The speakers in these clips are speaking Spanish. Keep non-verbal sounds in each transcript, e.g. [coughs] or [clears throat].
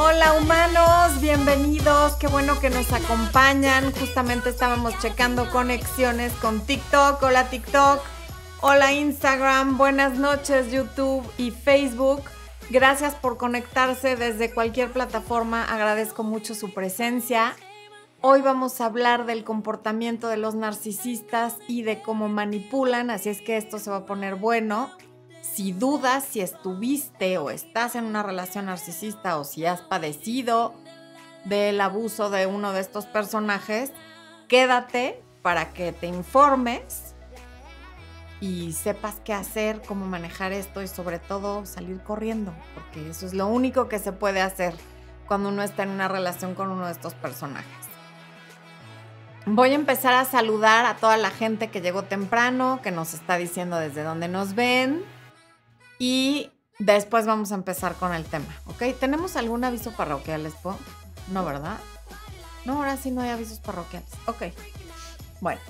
Hola humanos, bienvenidos, qué bueno que nos acompañan. Justamente estábamos checando conexiones con TikTok. Hola TikTok, hola Instagram, buenas noches YouTube y Facebook. Gracias por conectarse desde cualquier plataforma, agradezco mucho su presencia. Hoy vamos a hablar del comportamiento de los narcisistas y de cómo manipulan, así es que esto se va a poner bueno. Si dudas si estuviste o estás en una relación narcisista o si has padecido del abuso de uno de estos personajes, quédate para que te informes y sepas qué hacer, cómo manejar esto y sobre todo salir corriendo, porque eso es lo único que se puede hacer cuando uno está en una relación con uno de estos personajes. Voy a empezar a saludar a toda la gente que llegó temprano, que nos está diciendo desde dónde nos ven. Y después vamos a empezar con el tema, ¿ok? ¿Tenemos algún aviso parroquial, Expo? No, ¿verdad? No, ahora sí no hay avisos parroquiales. Ok. Bueno.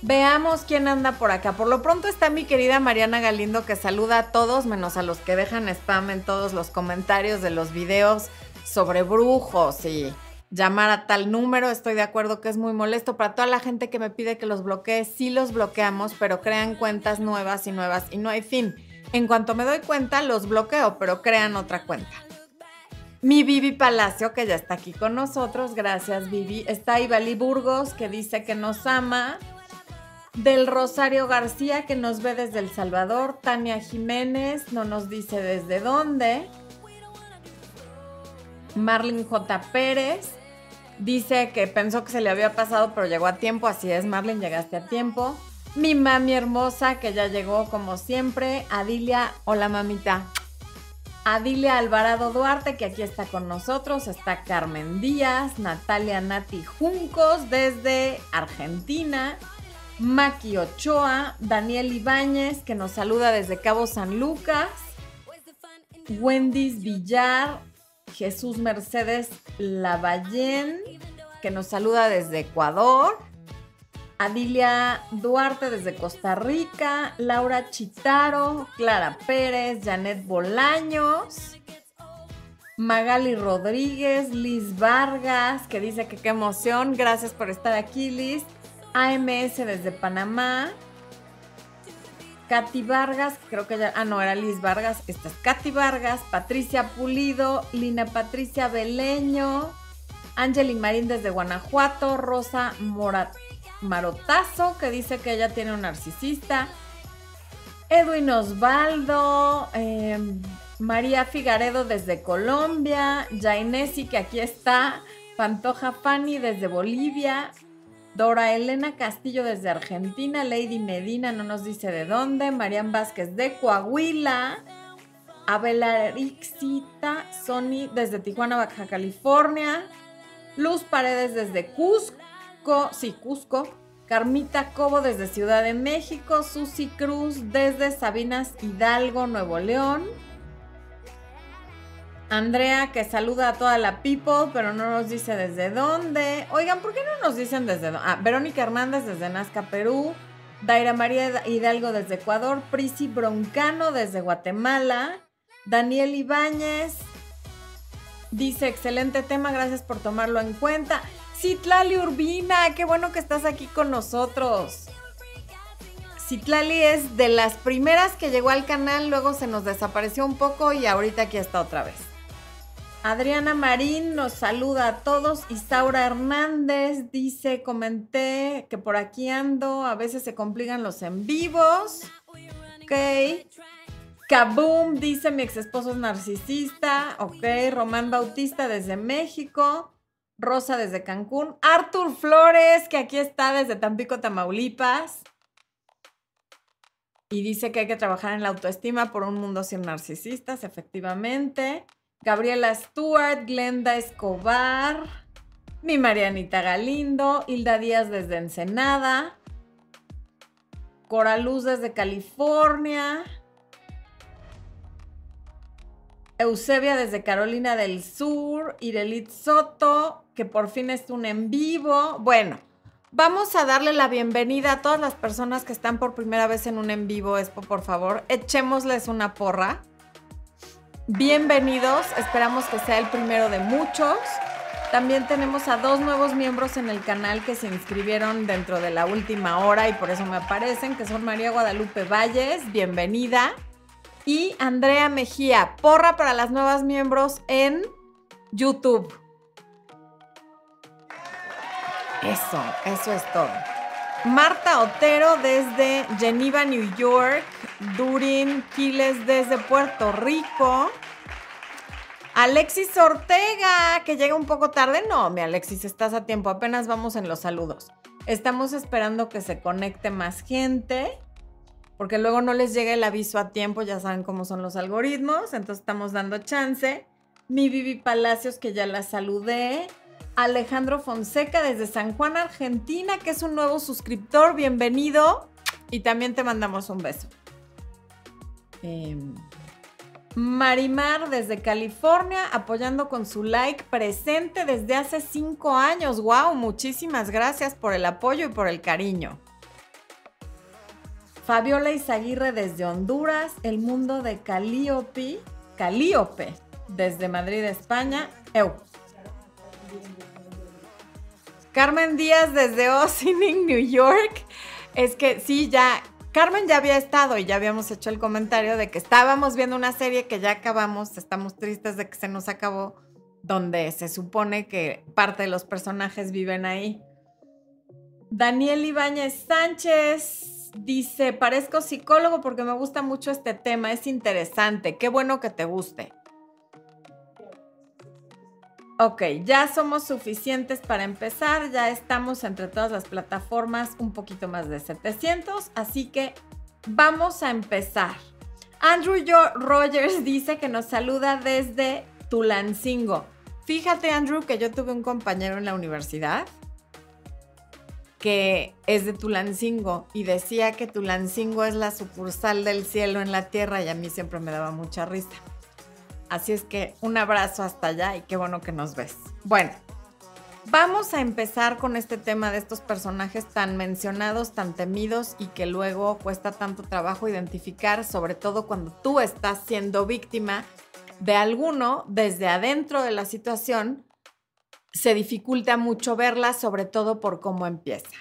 Veamos quién anda por acá. Por lo pronto está mi querida Mariana Galindo que saluda a todos, menos a los que dejan spam en todos los comentarios de los videos sobre brujos y llamar a tal número. Estoy de acuerdo que es muy molesto para toda la gente que me pide que los bloquee. Sí los bloqueamos, pero crean cuentas nuevas y nuevas y no hay fin. En cuanto me doy cuenta, los bloqueo, pero crean otra cuenta. Mi Vivi Palacio, que ya está aquí con nosotros. Gracias, Vivi. Está Ivali Burgos, que dice que nos ama. Del Rosario García, que nos ve desde El Salvador. Tania Jiménez, no nos dice desde dónde. Marlin J. Pérez. Dice que pensó que se le había pasado, pero llegó a tiempo. Así es, Marlene, llegaste a tiempo. Mi mami hermosa, que ya llegó como siempre. Adilia, hola mamita. Adilia Alvarado Duarte, que aquí está con nosotros. Está Carmen Díaz, Natalia Nati Juncos desde Argentina. Maki Ochoa, Daniel Ibáñez, que nos saluda desde Cabo San Lucas. Wendy's Villar, Jesús Mercedes Lavallén, que nos saluda desde Ecuador. Adilia Duarte desde Costa Rica, Laura Chitaro, Clara Pérez, Janet Bolaños, Magali Rodríguez, Liz Vargas, que dice que qué emoción, gracias por estar aquí Liz, AMS desde Panamá, Katy Vargas, creo que ya, ah, no, era Liz Vargas, esta es Katy Vargas, Patricia Pulido, Lina Patricia Beleño, Angeli Marín desde Guanajuato, Rosa Marotazo, que dice que ella tiene un narcisista, Edwin Osvaldo, em, María Figaredo desde Colombia, Jainesi, que aquí está, Pantoja Fanny desde Bolivia, Dora Elena Castillo desde Argentina, Lady Medina no nos dice de dónde, Marian Vázquez de Coahuila, Abelarixita Sony desde Tijuana, Baja California, Luz Paredes desde Cusco, sí, Cusco, Carmita Cobo desde Ciudad de México, Susi Cruz desde Sabinas Hidalgo, Nuevo León. Andrea que saluda a toda la people, pero no nos dice desde dónde. Oigan, ¿por qué no nos dicen desde dónde? Ah, Verónica Hernández desde Nazca, Perú. Daira María Hidalgo desde Ecuador. Prisi Broncano desde Guatemala. Daniel Ibáñez dice, excelente tema, gracias por tomarlo en cuenta. Citlali Urbina, qué bueno que estás aquí con nosotros. Citlali es de las primeras que llegó al canal, luego se nos desapareció un poco y ahorita aquí está otra vez. Adriana Marín nos saluda a todos. Isaura Hernández dice, comenté que por aquí ando, a veces se complican los en vivos. Ok. Kaboom dice, mi ex esposo es narcisista. Ok. Román Bautista desde México. Rosa desde Cancún. Arthur Flores, que aquí está desde Tampico, Tamaulipas. Y dice que hay que trabajar en la autoestima por un mundo sin narcisistas, efectivamente. Gabriela Stewart, Glenda Escobar, mi Marianita Galindo, Hilda Díaz desde Ensenada, Coraluz desde California, Eusebia desde Carolina del Sur, Irelit Soto, que por fin es un en vivo. Bueno, vamos a darle la bienvenida a todas las personas que están por primera vez en un en vivo, Expo, por favor. Echémosles una porra. Bienvenidos. Esperamos que sea el primero de muchos. También tenemos a dos nuevos miembros en el canal que se inscribieron dentro de la última hora y por eso me aparecen, que son María Guadalupe Valles, bienvenida, y Andrea Mejía, porra para las nuevas miembros en YouTube. Eso, eso es todo. Marta Otero desde Geneva, New York. Durin Quiles desde Puerto Rico. Alexis Ortega, que llega un poco tarde. No, mi Alexis, estás a tiempo. Apenas vamos en los saludos. Estamos esperando que se conecte más gente, porque luego no les llega el aviso a tiempo. Ya saben cómo son los algoritmos. Entonces estamos dando chance. Mi Vivi Palacios, que ya la saludé. Alejandro Fonseca desde San Juan, Argentina, que es un nuevo suscriptor. Bienvenido. Y también te mandamos un beso. Eh, Marimar desde California, apoyando con su like presente desde hace cinco años. ¡Wow! Muchísimas gracias por el apoyo y por el cariño. Fabiola Izaguirre desde Honduras, el mundo de Calíope, Calíope desde Madrid, España. Eu. Carmen Díaz desde Ossining, New York. Es que sí, ya Carmen ya había estado y ya habíamos hecho el comentario de que estábamos viendo una serie que ya acabamos, estamos tristes de que se nos acabó, donde se supone que parte de los personajes viven ahí. Daniel Ibáñez Sánchez dice, parezco psicólogo porque me gusta mucho este tema, es interesante, qué bueno que te guste. Ok, ya somos suficientes para empezar, ya estamos entre todas las plataformas un poquito más de 700, así que vamos a empezar. Andrew Rogers [laughs] dice que nos saluda desde Tulancingo. Fíjate Andrew que yo tuve un compañero en la universidad que es de Tulancingo y decía que Tulancingo es la sucursal del cielo en la tierra y a mí siempre me daba mucha risa. Así es que un abrazo hasta allá y qué bueno que nos ves. Bueno, vamos a empezar con este tema de estos personajes tan mencionados, tan temidos y que luego cuesta tanto trabajo identificar, sobre todo cuando tú estás siendo víctima de alguno desde adentro de la situación, se dificulta mucho verla, sobre todo por cómo empieza.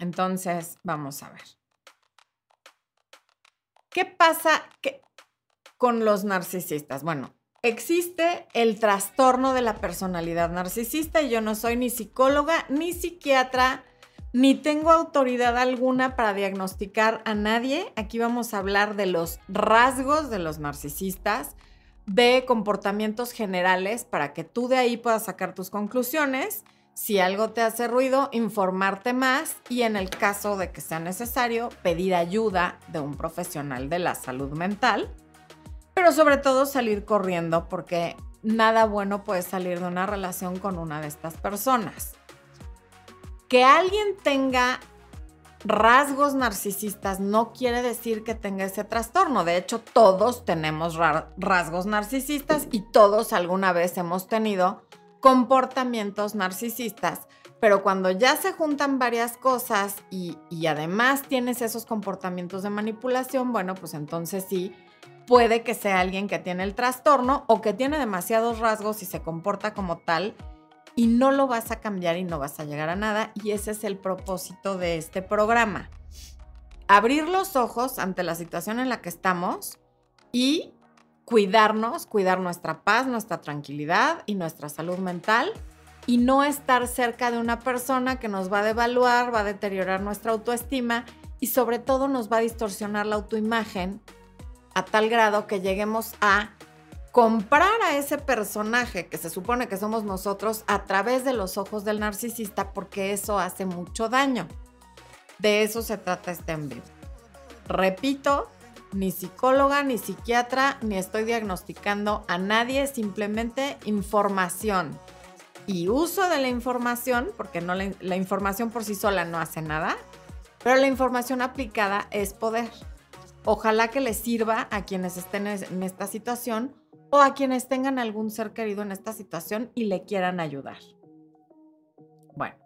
Entonces, vamos a ver. ¿Qué pasa? ¿Qué, con los narcisistas? Bueno, existe el trastorno de la personalidad narcisista y yo no soy ni psicóloga ni psiquiatra ni tengo autoridad alguna para diagnosticar a nadie. Aquí vamos a hablar de los rasgos de los narcisistas, de comportamientos generales para que tú de ahí puedas sacar tus conclusiones. Si algo te hace ruido, informarte más y en el caso de que sea necesario, pedir ayuda de un profesional de la salud mental pero sobre todo salir corriendo porque nada bueno puede salir de una relación con una de estas personas. Que alguien tenga rasgos narcisistas no quiere decir que tenga ese trastorno. De hecho, todos tenemos rasgos narcisistas y todos alguna vez hemos tenido comportamientos narcisistas. Pero cuando ya se juntan varias cosas y, y además tienes esos comportamientos de manipulación, bueno, pues entonces sí, puede que sea alguien que tiene el trastorno o que tiene demasiados rasgos y se comporta como tal y no lo vas a cambiar y no vas a llegar a nada y ese es el propósito de este programa. Abrir los ojos ante la situación en la que estamos y cuidarnos, cuidar nuestra paz, nuestra tranquilidad y nuestra salud mental y no estar cerca de una persona que nos va a devaluar, va a deteriorar nuestra autoestima y sobre todo nos va a distorsionar la autoimagen a tal grado que lleguemos a comprar a ese personaje que se supone que somos nosotros a través de los ojos del narcisista porque eso hace mucho daño. De eso se trata este envío. Repito, ni psicóloga, ni psiquiatra, ni estoy diagnosticando a nadie, simplemente información. Y uso de la información, porque no la información por sí sola no hace nada, pero la información aplicada es poder. Ojalá que les sirva a quienes estén en esta situación o a quienes tengan algún ser querido en esta situación y le quieran ayudar. Bueno,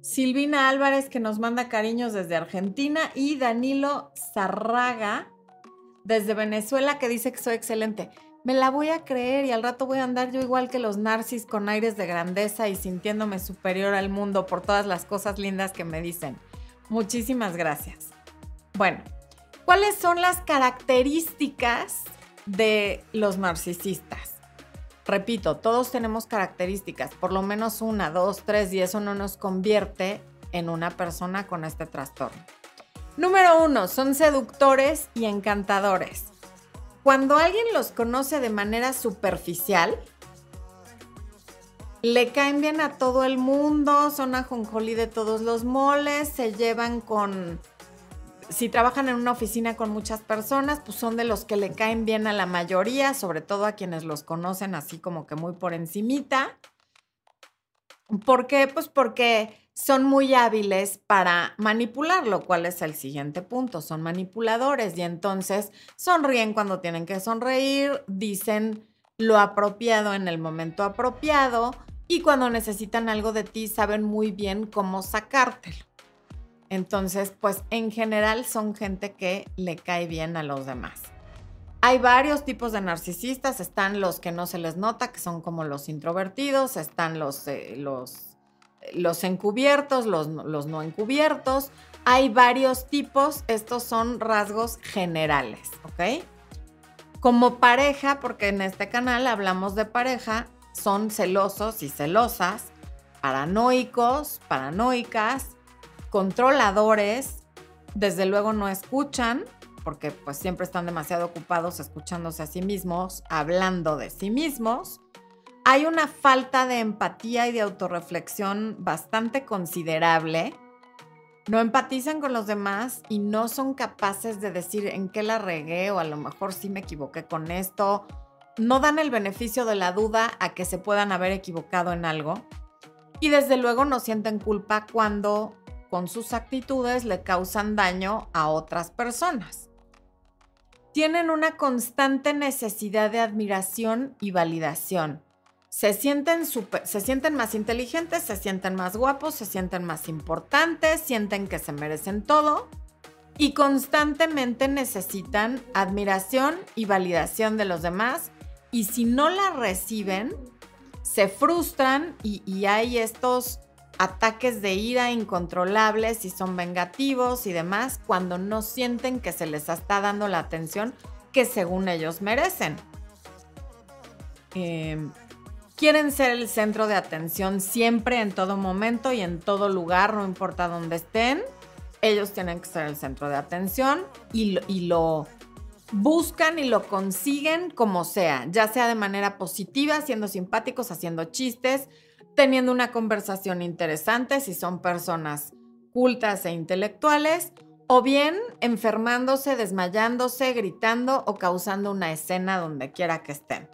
Silvina Álvarez que nos manda cariños desde Argentina y Danilo Zarraga desde Venezuela que dice que soy excelente. Me la voy a creer y al rato voy a andar yo igual que los narcis con aires de grandeza y sintiéndome superior al mundo por todas las cosas lindas que me dicen. Muchísimas gracias. Bueno, ¿cuáles son las características de los narcisistas? Repito, todos tenemos características, por lo menos una, dos, tres, y eso no nos convierte en una persona con este trastorno. Número uno, son seductores y encantadores. Cuando alguien los conoce de manera superficial, le caen bien a todo el mundo, son ajonjolí de todos los moles, se llevan con... Si trabajan en una oficina con muchas personas, pues son de los que le caen bien a la mayoría, sobre todo a quienes los conocen así como que muy por encimita. ¿Por qué? Pues porque son muy hábiles para manipular, lo cual es el siguiente punto. Son manipuladores y entonces sonríen cuando tienen que sonreír, dicen lo apropiado en el momento apropiado y cuando necesitan algo de ti saben muy bien cómo sacártelo. Entonces, pues en general son gente que le cae bien a los demás. Hay varios tipos de narcisistas, están los que no se les nota, que son como los introvertidos, están los, eh, los los encubiertos, los, no encubiertos. Hay varios tipos, estos son rasgos generales, ¿ok? Como pareja, porque en este canal hablamos de pareja, son celosos y celosas, paranoicos, paranoicas, controladores, desde luego no escuchan, porque pues siempre están demasiado ocupados escuchándose a sí mismos, hablando de sí mismos hay una falta de empatía y de autorreflexión bastante considerable. No empatizan con los demás y no son capaces de decir en qué la regué o a lo mejor sí me equivoqué con esto. No dan el beneficio de la duda a que se puedan haber equivocado en algo. Y desde luego no sienten culpa cuando con sus actitudes le causan daño a otras personas. Tienen una constante necesidad de admiración y validación se sienten, se sienten más inteligentes, se sienten más guapos, se sienten más importantes, sienten que se merecen todo y constantemente necesitan admiración y validación de los demás y si no la reciben, se frustran y, y hay estos ataques de ira incontrolables y son vengativos y demás cuando no sienten que se les está dando la atención que según ellos merecen. Eh, quieren ser el centro de atención siempre, en todo momento y en todo lugar, no importa dónde estén. Ellos tienen que ser el centro de atención y lo, buscan y lo consiguen como sea, ya sea de manera positiva, siendo simpáticos, haciendo chistes, teniendo una conversación interesante si son personas cultas e intelectuales, o bien enfermándose, desmayándose, gritando o causando una escena donde quiera que estén.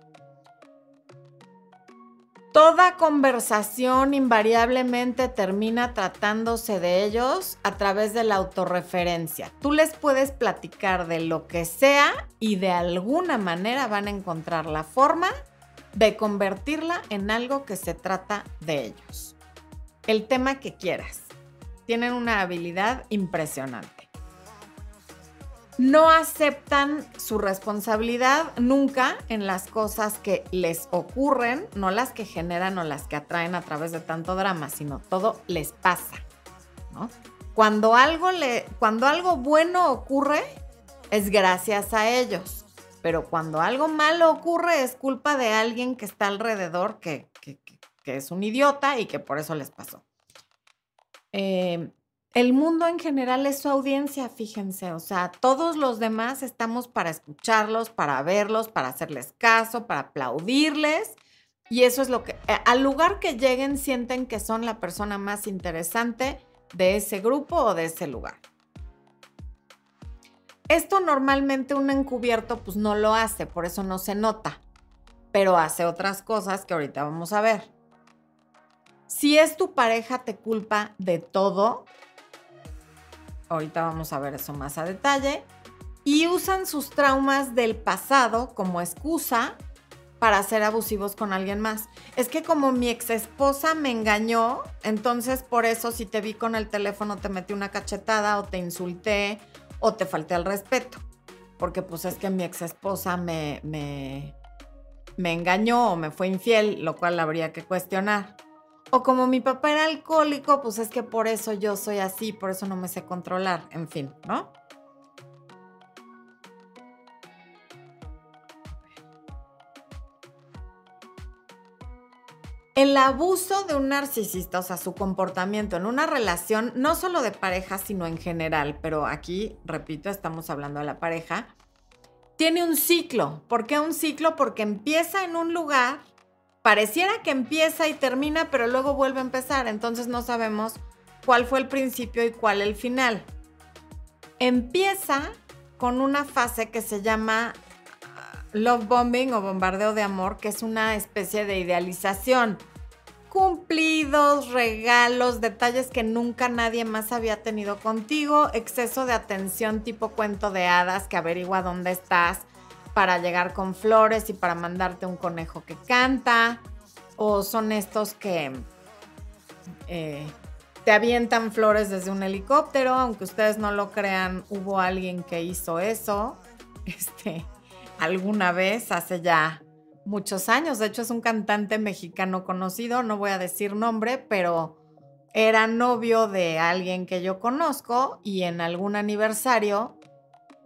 Toda conversación invariablemente termina tratándose de ellos a través de la autorreferencia. Tú les puedes platicar de lo que sea y de alguna manera van a encontrar la forma de convertirla en algo que se trata de ellos. El tema que quieras. Tienen una habilidad impresionante no aceptan su responsabilidad nunca en las cosas que les ocurren, no las que generan o las que atraen a través de tanto drama, sino todo les pasa. Cuando, algo cuando algo bueno ocurre, es gracias a ellos. Pero cuando algo malo ocurre, es culpa de alguien que está alrededor, que, es un idiota y que por eso les pasó. Eh, el mundo en general es su audiencia, fíjense, o sea, todos los demás estamos para escucharlos, para verlos, para hacerles caso, para aplaudirles. Y eso es lo que, eh, al lugar que lleguen, sienten que son la persona más interesante de ese grupo o de ese lugar. Esto normalmente un encubierto pues no lo hace, por eso no se nota, pero hace otras cosas que ahorita vamos a ver. Si es tu pareja te culpa de todo, ahorita vamos a ver eso más a detalle, y usan sus traumas del pasado como excusa para ser abusivos con alguien más. Es que como mi ex esposa me engañó, entonces por eso si te vi con el teléfono te metí una cachetada o te insulté o te falté al respeto. porque pues es que mi ex esposa me, me, me engañó o me fue infiel, lo cual habría que cuestionar. O como mi papá era alcohólico, pues es que por eso yo soy así, por eso no me sé controlar, en fin, ¿no? El abuso de un narcisista, o sea, su comportamiento en una relación, no solo de pareja, sino en general, pero aquí, repito, estamos hablando de la pareja, tiene un ciclo. ¿Por qué un ciclo? Porque empieza en un lugar, pareciera que empieza y termina, pero luego vuelve a empezar, entonces no sabemos cuál fue el principio y cuál el final. Empieza con una fase que se llama love bombing o bombardeo de amor, que es una especie de idealización. Cumplidos, regalos, detalles que nunca nadie más había tenido contigo, exceso de atención tipo cuento de hadas que averigua dónde estás para llegar con flores y para mandarte un conejo que canta, o son estos que eh, te avientan flores desde un helicóptero, aunque ustedes no lo crean, hubo alguien que hizo eso. [laughs] Este, alguna vez, hace ya muchos años. De hecho, es un cantante mexicano conocido, no voy a decir nombre, pero era novio de alguien que yo conozco y en algún aniversario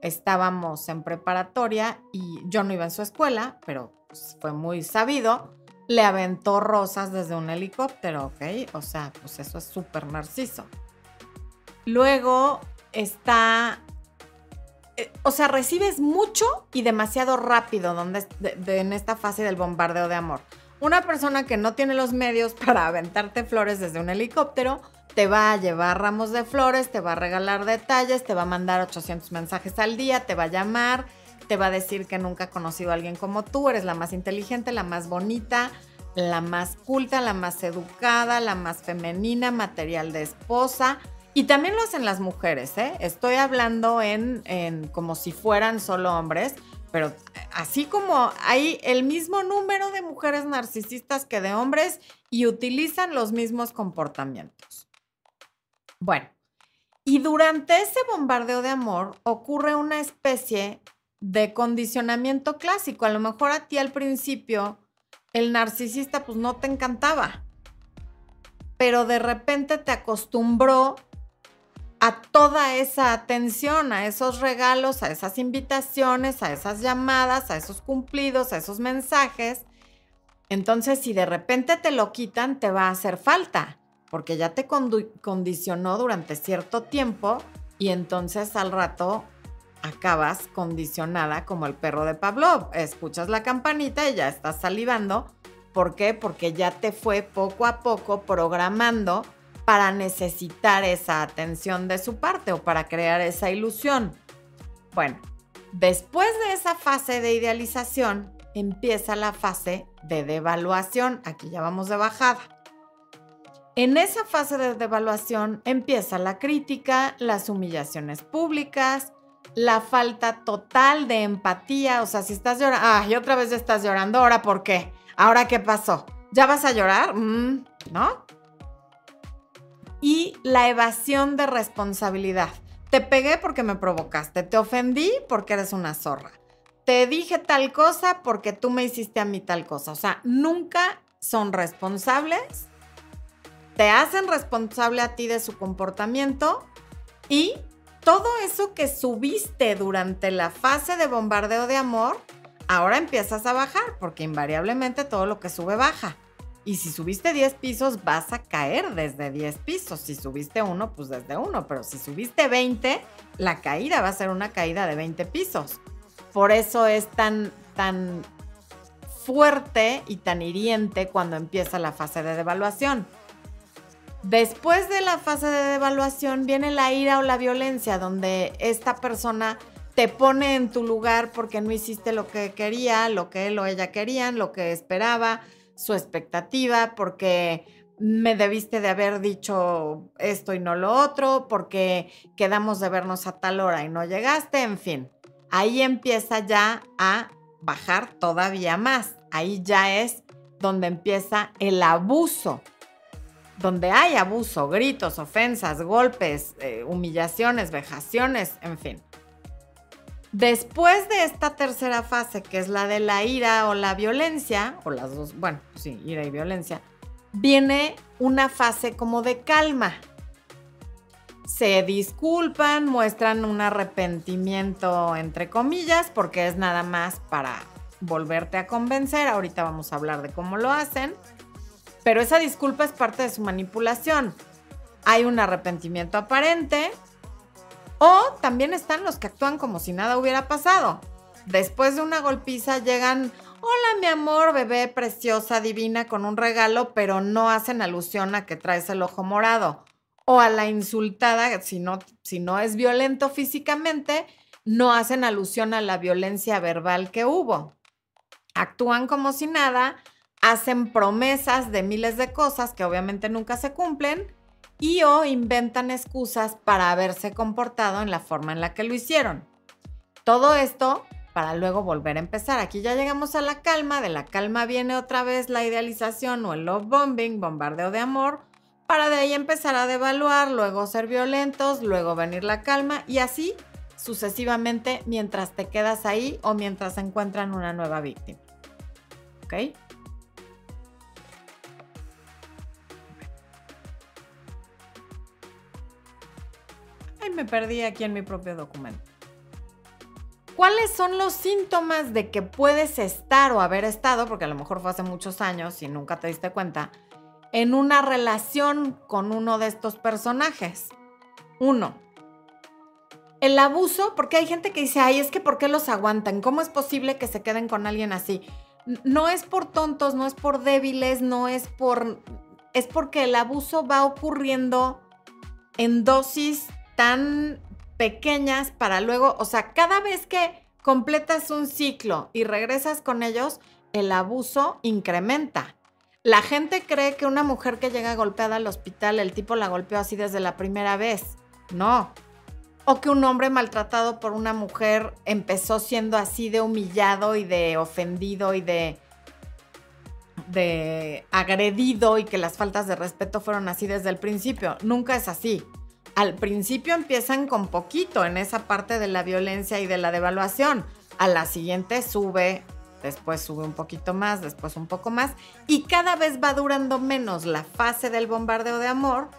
estábamos en preparatoria y yo no iba en su escuela, pero pues, fue muy sabido. Le aventó rosas desde un helicóptero, ¿ok? O sea, pues eso es súper narciso. Luego está eh, o sea, recibes mucho y demasiado rápido donde, en esta fase del bombardeo de amor. Una persona que no tiene los medios [laughs] para aventarte flores desde un helicóptero, te va a llevar ramos de flores, te va a regalar detalles, te va a mandar 800 mensajes al día, te va a llamar, te va a decir que nunca ha conocido a alguien como tú, eres la más inteligente, la más bonita, la más culta, la más educada, la más femenina, material de esposa. Y también lo hacen las mujeres, ¿eh? Estoy hablando en, en como si fueran solo hombres, pero así como hay el mismo número de mujeres narcisistas que de hombres y utilizan los mismos comportamientos. Bueno, y durante ese bombardeo de amor ocurre una especie de condicionamiento clásico. A lo mejor a ti al principio el narcisista pues no te encantaba, pero de repente te acostumbró a toda esa atención, a esos regalos, a esas invitaciones, a esas llamadas, a esos cumplidos, a esos mensajes. Entonces, si de repente te lo quitan, te va a hacer falta, porque ya te condicionó durante cierto tiempo y entonces al rato acabas condicionada como el perro de Pavlov. Escuchas la campanita y ya estás salivando. ¿Por qué? Porque ya te fue poco a poco programando para necesitar esa atención de su parte o para crear esa ilusión. Bueno, después de esa fase de idealización, empieza la fase de devaluación. Aquí ya vamos de bajada. En esa fase de devaluación empieza la crítica, las humillaciones públicas, la falta total de empatía. O sea, si estás llorando, ah, y otra vez estás llorando, ¿ahora por qué? ¿Ahora qué pasó? ¿Ya vas a llorar? Mm, ¿No? Y la evasión de responsabilidad. Te pegué porque me provocaste, te ofendí porque eres una zorra, te dije tal cosa porque tú me hiciste a mí tal cosa. O sea, nunca son responsables, te hacen responsable a ti de su comportamiento y todo eso que subiste durante la fase de bombardeo de amor, ahora empiezas a bajar porque invariablemente todo lo que sube baja. Y si subiste 10 pisos, vas a caer desde 10 pisos. Si subiste uno, pues desde uno. Pero si subiste 20, la caída va a ser una caída de 20 pisos. Por eso es tan, tan fuerte y tan hiriente cuando empieza la fase de devaluación. Después de la fase de devaluación viene la ira o la violencia, donde esta persona te pone en tu lugar porque no hiciste lo que quería, lo que él o ella querían, lo que esperaba su expectativa, porque me debiste de haber dicho esto y no lo otro, porque quedamos de vernos a tal hora y no llegaste, en fin. Ahí empieza ya a bajar todavía más. Ahí ya es donde empieza el abuso. Donde hay abuso, gritos, ofensas, golpes, eh, humillaciones, vejaciones, en fin. Después de esta tercera fase, que es la de la ira o la violencia, o las dos, bueno, sí, ira y violencia, viene una fase como de calma. Se disculpan, muestran un arrepentimiento, entre comillas, porque es nada más para volverte a convencer. Ahorita vamos a hablar de cómo lo hacen. Pero esa disculpa es parte de su manipulación. Hay un arrepentimiento aparente, o también están los que actúan como si nada hubiera pasado. Después de una golpiza llegan, hola mi amor, bebé preciosa, divina, con un regalo, pero no hacen alusión a que traes el ojo morado. O a la insultada, si no, si no es violento físicamente, no hacen alusión a la violencia verbal que hubo. Actúan como si nada, hacen promesas de miles de cosas que obviamente nunca se cumplen y o inventan excusas para haberse comportado en la forma en la que lo hicieron. Todo esto para luego volver a empezar. Aquí ya llegamos a la calma, de la calma viene otra vez la idealización o el love bombing, bombardeo de amor, para de ahí empezar a devaluar, luego ser violentos, luego venir la calma y así sucesivamente mientras te quedas ahí o mientras encuentran una nueva víctima. ¿Ok? Me perdí aquí en mi propio documento. ¿Cuáles son los síntomas de que puedes estar o haber estado, porque a lo mejor fue hace muchos años y nunca te diste cuenta, en una relación con uno de estos personajes? Uno, el abuso, porque hay gente que dice, ay, es que ¿por qué los aguantan? ¿Cómo es posible que se queden con alguien así? No es por tontos, no es por débiles, no es por... Es porque el abuso va ocurriendo en dosis tan pequeñas para luego, o sea, cada vez que completas un ciclo y regresas con ellos, el abuso incrementa. La gente cree que una mujer que llega golpeada al hospital, el tipo la golpeó así desde la primera vez. No. O que un hombre maltratado por una mujer empezó siendo así de humillado y de ofendido y de de agredido y que las faltas de respeto fueron así desde el principio. Nunca es así al principio empiezan con poquito en esa parte de la violencia y de la devaluación. A la siguiente sube, después sube un poquito más, después un poco más, y cada vez va durando menos la fase del bombardeo de amor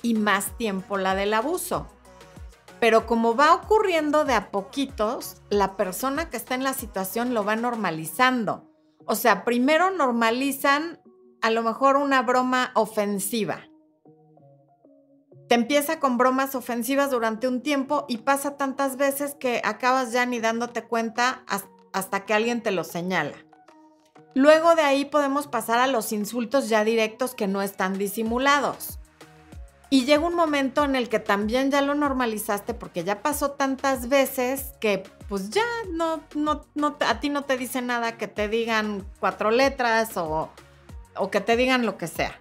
y más tiempo la del abuso. Pero como va ocurriendo de a poquitos, la persona que está en la situación lo va normalizando. O sea, primero normalizan a lo mejor una broma ofensiva te empieza con bromas ofensivas durante un tiempo y pasa tantas veces que acabas ya ni dándote cuenta hasta que alguien te lo señala. Luego de ahí podemos pasar a los insultos ya directos que no están disimulados. Y llega un momento en el que también ya lo normalizaste porque ya pasó tantas veces que pues ya no, a ti no te dice nada que te digan cuatro letras o que te digan lo que sea.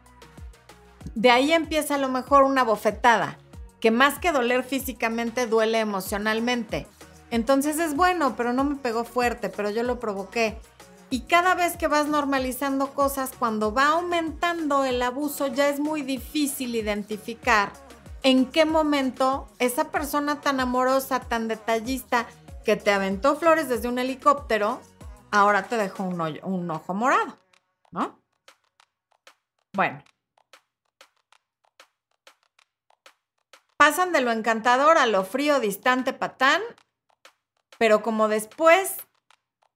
De ahí empieza a lo mejor una bofetada, que más que doler físicamente duele emocionalmente. Entonces es bueno, pero no me pegó fuerte, pero yo lo provoqué. Y cada vez que vas normalizando cosas, cuando va aumentando el abuso, ya es muy difícil identificar en qué momento esa persona tan amorosa, tan detallista, que te aventó flores desde un helicóptero, ahora te dejó un, un ojo morado, ¿no? Bueno, pasan de lo encantador a lo frío, distante, patán, pero como después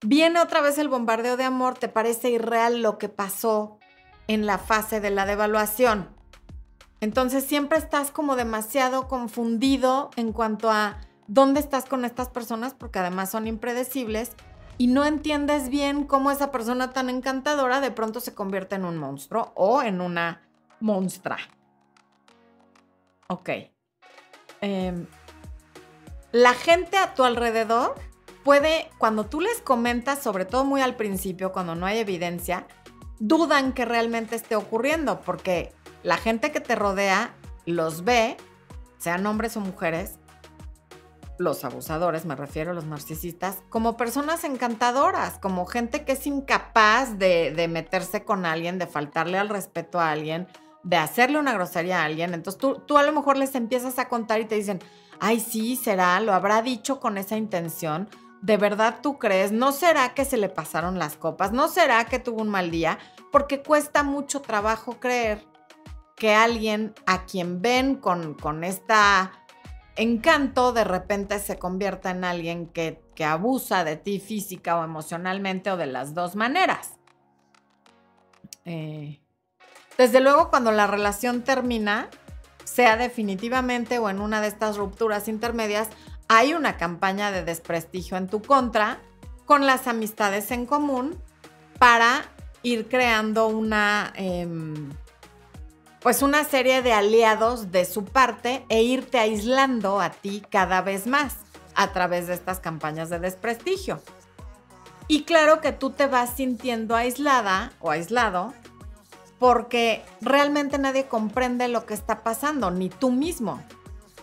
viene otra vez el bombardeo de amor, te parece irreal lo que pasó en la fase de la devaluación. Entonces siempre estás como demasiado confundido en cuanto a dónde estás con estas personas, porque además son impredecibles, y no entiendes bien cómo esa persona tan encantadora de pronto se convierte en un monstruo o en una monstrua. Ok. Em, la gente a tu alrededor puede, cuando tú les comentas, sobre todo muy al principio, cuando no hay evidencia, dudan que realmente esté ocurriendo, porque la gente que te rodea los ve, sean hombres o mujeres, los abusadores, me refiero a los narcisistas, como personas encantadoras, como gente que es incapaz de, de meterse con alguien, de faltarle al respeto a alguien, de hacerle una grosería a alguien, entonces tú, tú a lo mejor les empiezas a contar y te dicen, ay, sí, será, lo habrá dicho con esa intención. ¿De verdad tú crees? ¿No será que se le pasaron las copas? ¿No será que tuvo un mal día? Porque cuesta mucho trabajo creer que alguien a quien ven con, con esta encanto de repente se convierta en alguien que, que abusa de ti física o emocionalmente o de las dos maneras. Eh, desde luego, cuando la relación termina, sea definitivamente o en una de estas rupturas intermedias, hay una campaña de desprestigio en tu contra con las amistades en común para ir creando una, em, pues una serie de aliados de su parte e irte aislando a ti cada vez más a través de estas campañas de desprestigio. Y claro que tú te vas sintiendo aislada o aislado porque realmente nadie comprende lo que está pasando, ni tú mismo.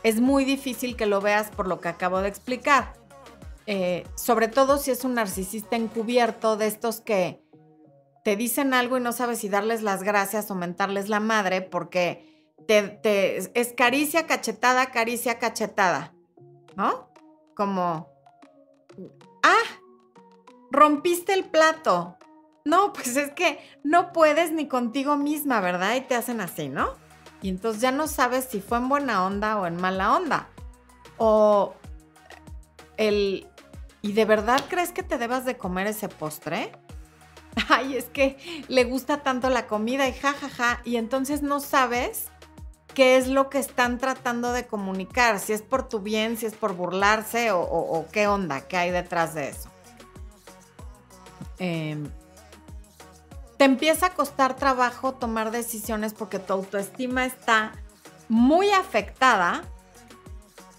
Es muy difícil que lo veas por lo que acabo de explicar. Eh, sobre todo si es un narcisista encubierto de estos que te dicen algo y no sabes si darles las gracias o mentarles la madre porque te, es caricia, cachetada, caricia, cachetada. ¿No? Como, ah, rompiste el plato. No, pues es que no puedes ni contigo misma, ¿verdad? Y te hacen así, ¿no? Y entonces ya no sabes si fue en buena onda o en mala onda. O el... ¿Y de verdad crees que te debas de comer ese postre? [laughs] Ay, es que le gusta tanto la comida y jajaja. Ja, ja, y entonces no sabes qué es lo que están tratando de comunicar, si es por tu bien, si es por burlarse o, o qué onda, qué hay detrás de eso. Eh, te empieza a costar trabajo tomar decisiones porque tu autoestima está muy afectada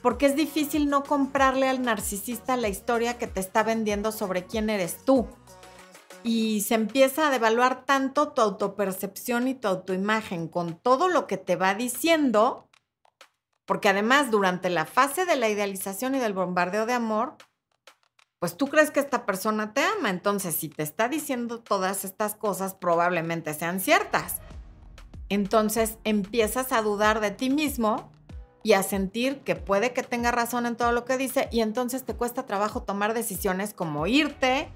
porque es difícil no comprarle al narcisista la historia que te está vendiendo sobre quién eres tú. Y se empieza a devaluar tanto tu autopercepción y tu autoimagen con todo lo que te va diciendo, porque además durante la fase de la idealización y del bombardeo de amor, pues tú crees que esta persona te ama. Entonces, si te está diciendo todas estas cosas, probablemente sean ciertas. Entonces, empiezas a dudar de ti mismo y a sentir que puede que tenga razón en todo lo que dice y entonces te cuesta trabajo tomar decisiones como irte,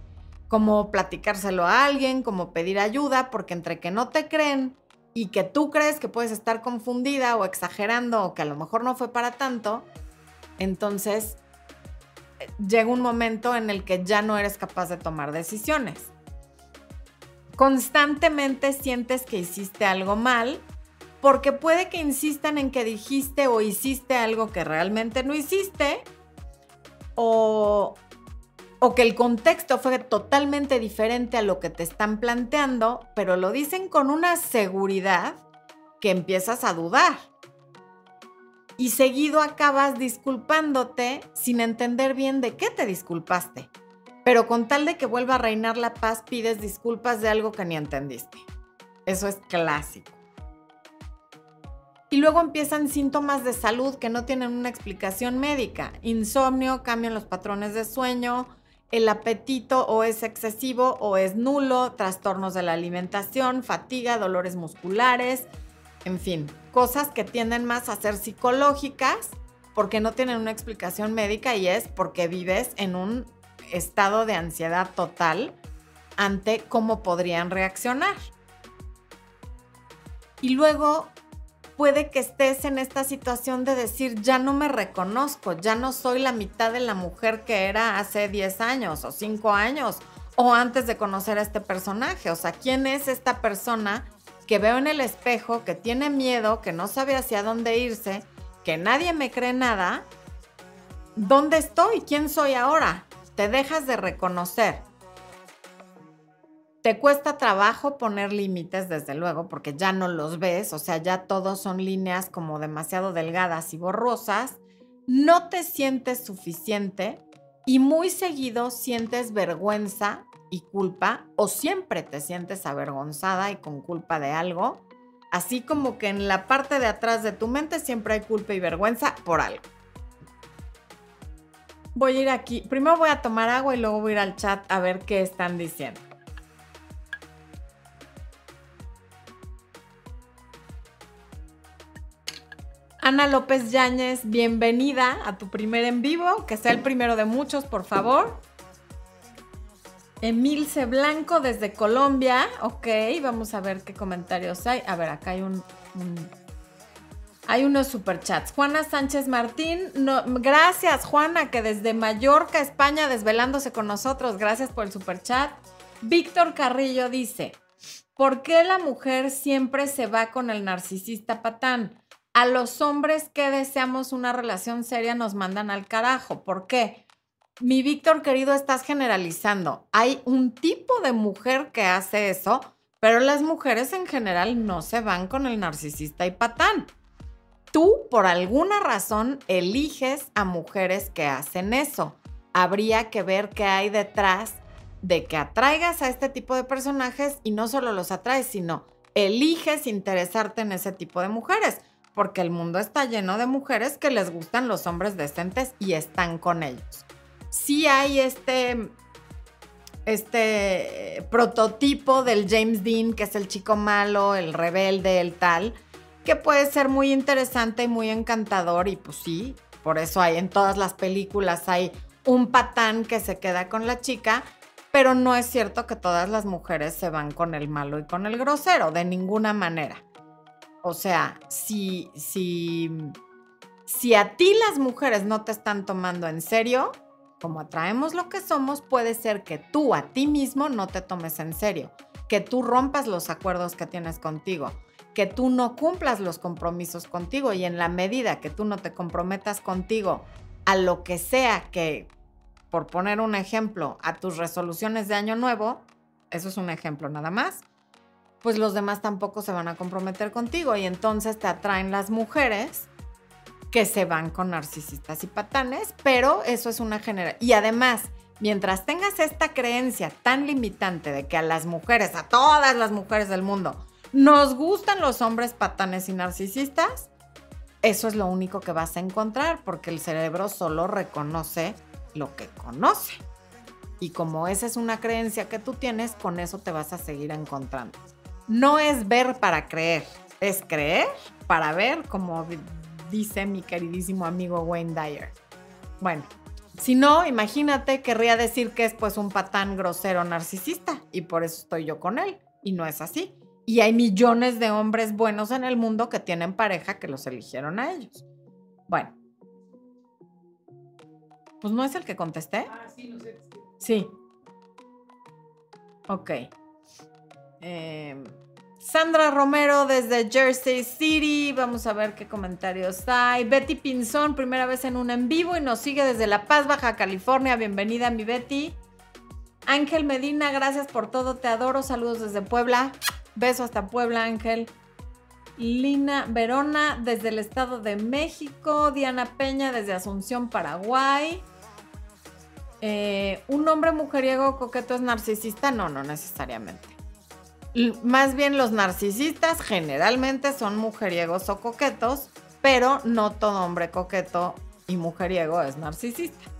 como platicárselo a alguien, como pedir ayuda, porque entre que no te creen y que tú crees que puedes estar confundida o exagerando o que a lo mejor no fue para tanto, entonces llega un momento en el que ya no eres capaz de tomar decisiones. Constantemente sientes que hiciste algo mal porque puede que insistan en que dijiste o hiciste algo que realmente no hiciste o, o que el contexto fue totalmente diferente a lo que te están planteando, pero lo dicen con una seguridad que empiezas a dudar y seguido acabas disculpándote sin entender bien de qué te disculpaste. Pero con tal de que vuelva a reinar la paz, pides disculpas de algo que ni entendiste. Eso es clásico. Y luego empiezan síntomas de salud que no tienen una explicación médica. Insomnio, cambian los patrones de sueño, el apetito o es excesivo o es nulo, trastornos de la alimentación, fatiga, dolores musculares, en fin, cosas que tienden más a ser psicológicas porque no tienen una explicación médica y es porque vives en un estado de ansiedad total ante cómo podrían reaccionar. Y luego puede que estés en esta situación de decir, ya no me reconozco, ya no soy la mitad de la mujer que era hace 10 años o 5 años o antes de conocer a este personaje. O sea, ¿quién es esta persona que veo en el espejo, que tiene miedo, que no sabe hacia dónde irse, que nadie me cree nada, ¿dónde estoy? ¿Quién soy ahora? Te dejas de reconocer. Te cuesta trabajo poner límites, desde luego, porque ya no los ves, o sea, ya todos son líneas como demasiado delgadas y borrosas. No te sientes suficiente y muy seguido sientes vergüenza y culpa o siempre te sientes avergonzada y con culpa de algo, así como que en la parte de atrás de tu mente siempre hay culpa y vergüenza por algo. Voy a ir aquí, primero voy a tomar agua y luego voy a ir al chat a ver qué están diciendo. Ana López Yáñez, bienvenida a tu primer en vivo, que sea el primero de muchos, por favor. Emilce Blanco desde Colombia. Ok, vamos a ver qué comentarios hay. A ver, acá hay un, hay unos superchats. Juana Sánchez Martín, gracias Juana, que desde Mallorca, España, desvelándose con nosotros. Gracias por el superchat. Víctor Carrillo dice, ¿por qué la mujer siempre se va con el narcisista patán? A los hombres que deseamos una relación seria nos mandan al carajo. ¿Por qué? Mi Víctor querido, estás generalizando. Hay un tipo de mujer que hace eso, pero las mujeres en general no se van con el narcisista y patán. Tú, por alguna razón, eliges a mujeres que hacen eso. Habría que ver qué hay detrás de que atraigas a este tipo de personajes y no solo los atraes, sino eliges interesarte en ese tipo de mujeres porque el mundo está lleno de mujeres que les gustan los hombres decentes y están con ellos. Sí hay este, este prototipo del James Dean, que es el chico malo, el rebelde, el tal, que puede ser muy interesante y muy encantador y pues sí, por eso hay en todas las películas hay un patán que se queda con la chica, pero no es cierto que todas las mujeres se van con el malo y con el grosero, de ninguna manera. O sea, si, si, si a ti las mujeres no te están tomando en serio, como atraemos lo que somos, puede ser que tú a ti mismo no te tomes en serio, que tú rompas los acuerdos que tienes contigo, que tú no cumplas los compromisos contigo y en la medida que tú no te comprometas contigo a lo que sea que, por poner un ejemplo, a tus resoluciones de año nuevo, eso es un ejemplo nada más, pues los demás tampoco se van a comprometer contigo y entonces te atraen las mujeres que se van con narcisistas y patanes, pero eso es una generación. Y además, mientras tengas esta creencia tan limitante de que a las mujeres, a todas las mujeres del mundo, nos gustan los hombres patanes y narcisistas, eso es lo único que vas a encontrar porque el cerebro solo reconoce lo que conoce. Y como esa es una creencia que tú tienes, con eso te vas a seguir encontrando no es ver para creer, es creer para ver, como dice mi queridísimo amigo Wayne Dyer. Bueno, si no, imagínate, querría decir que es pues un patán grosero narcisista y por eso estoy yo con él. Y no es así. Y hay millones de hombres buenos en el mundo que tienen pareja que los eligieron a ellos. Bueno. Pues no es el que contesté. Ah, sí, no sé. Sí. Ok. Em, Sandra Romero desde Jersey City. Vamos a ver qué comentarios hay. Betty Pinzón, primera vez en un en vivo y nos sigue desde La Paz, Baja California. Bienvenida, mi Betty. Ángel Medina, gracias por todo. Te adoro. Saludos desde Puebla. Beso hasta Puebla, Ángel. Lina Verona desde el Estado de México. Diana Peña desde Asunción, Paraguay. Eh, ¿Un hombre mujeriego coqueto es narcisista? No, no necesariamente más bien los narcisistas generalmente son mujeriegos o coquetos, pero no todo hombre coqueto y mujeriego es narcisista.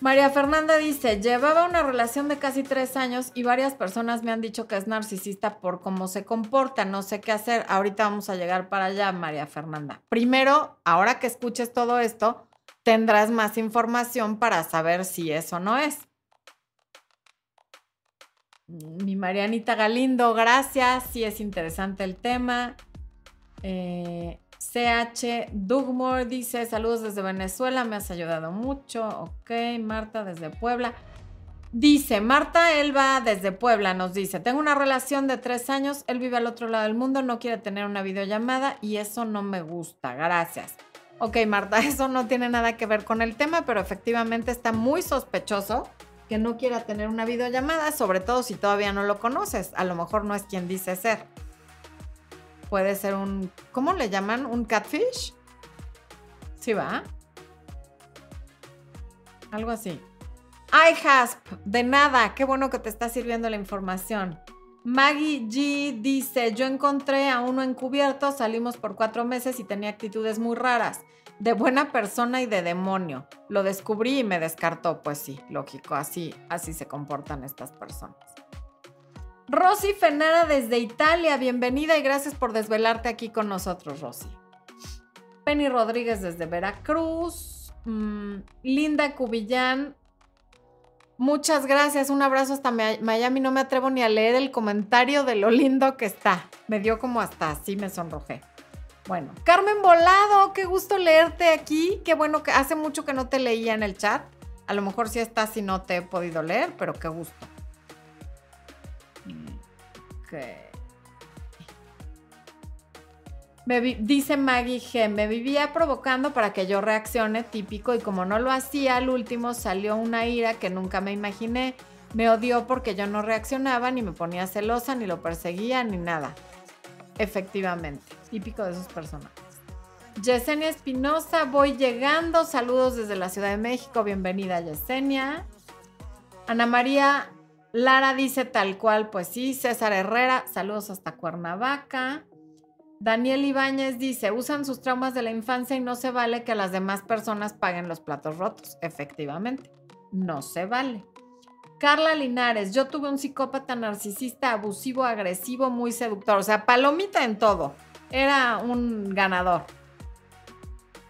María Fernanda dice, llevaba una relación de casi tres años y varias personas me han dicho que es narcisista por cómo se comporta, no sé qué hacer. Ahorita vamos a llegar para allá, María Fernanda. Primero, ahora que escuches todo esto, tendrás más información para saber si eso no es. Mi Marianita Galindo, gracias. Sí es interesante el tema. Eh, CH Dugmore dice, saludos desde Venezuela, me has ayudado mucho. Ok, Marta desde Puebla. Dice, Marta Elba desde Puebla nos dice, tengo una relación de tres años, él vive al otro lado del mundo, no quiere tener una videollamada y eso no me gusta. Gracias. Ok, Marta, [laughs] eso no tiene nada que ver con el tema, pero efectivamente está muy sospechoso que no quiera tener una videollamada, sobre todo si todavía no lo conoces. A lo mejor no es quien dice ser. Puede ser un, ¿cómo le llaman? ¿Un catfish? ¿Sí va? Algo así. iHasp, de nada, qué bueno que te está sirviendo la información. Maggie G dice, yo encontré a uno encubierto, salimos por cuatro meses y tenía actitudes muy raras de buena persona y de demonio. Lo descubrí y me descartó, pues sí, lógico, así, así se comportan estas personas. Rosy Fenara desde Italia, bienvenida y gracias por desvelarte aquí con nosotros, Rosy. Penny Rodríguez desde Veracruz. Mm, Linda Cubillán Muchas gracias, un abrazo hasta Miami. No me atrevo ni a leer el comentario de lo lindo que está. Me dio como hasta así, me sonrojé. Bueno, Carmen Volado, qué gusto leerte aquí. Qué bueno que hace mucho que no te leía en el chat. A lo mejor sí estás y no te he podido leer, pero qué gusto. Me dice Maggie G, me vivía provocando para que yo reaccione típico y como no lo hacía, al último salió una ira que nunca me imaginé. Me odió porque yo no reaccionaba, ni me ponía celosa, ni lo perseguía, ni nada. Efectivamente, típico de esos personajes. Yesenia Espinosa, voy llegando. Saludos desde la Ciudad de México. Bienvenida, Yesenia. Ana María Lara dice tal cual, pues sí. César Herrera, saludos hasta Cuernavaca. Daniel Ibáñez dice, usan sus traumas de la infancia y no se vale que las demás personas paguen los platos rotos. Efectivamente, no se vale. Carla Linares, yo tuve un psicópata narcisista, abusivo, agresivo, muy seductor. O sea, palomita en todo. Era un ganador.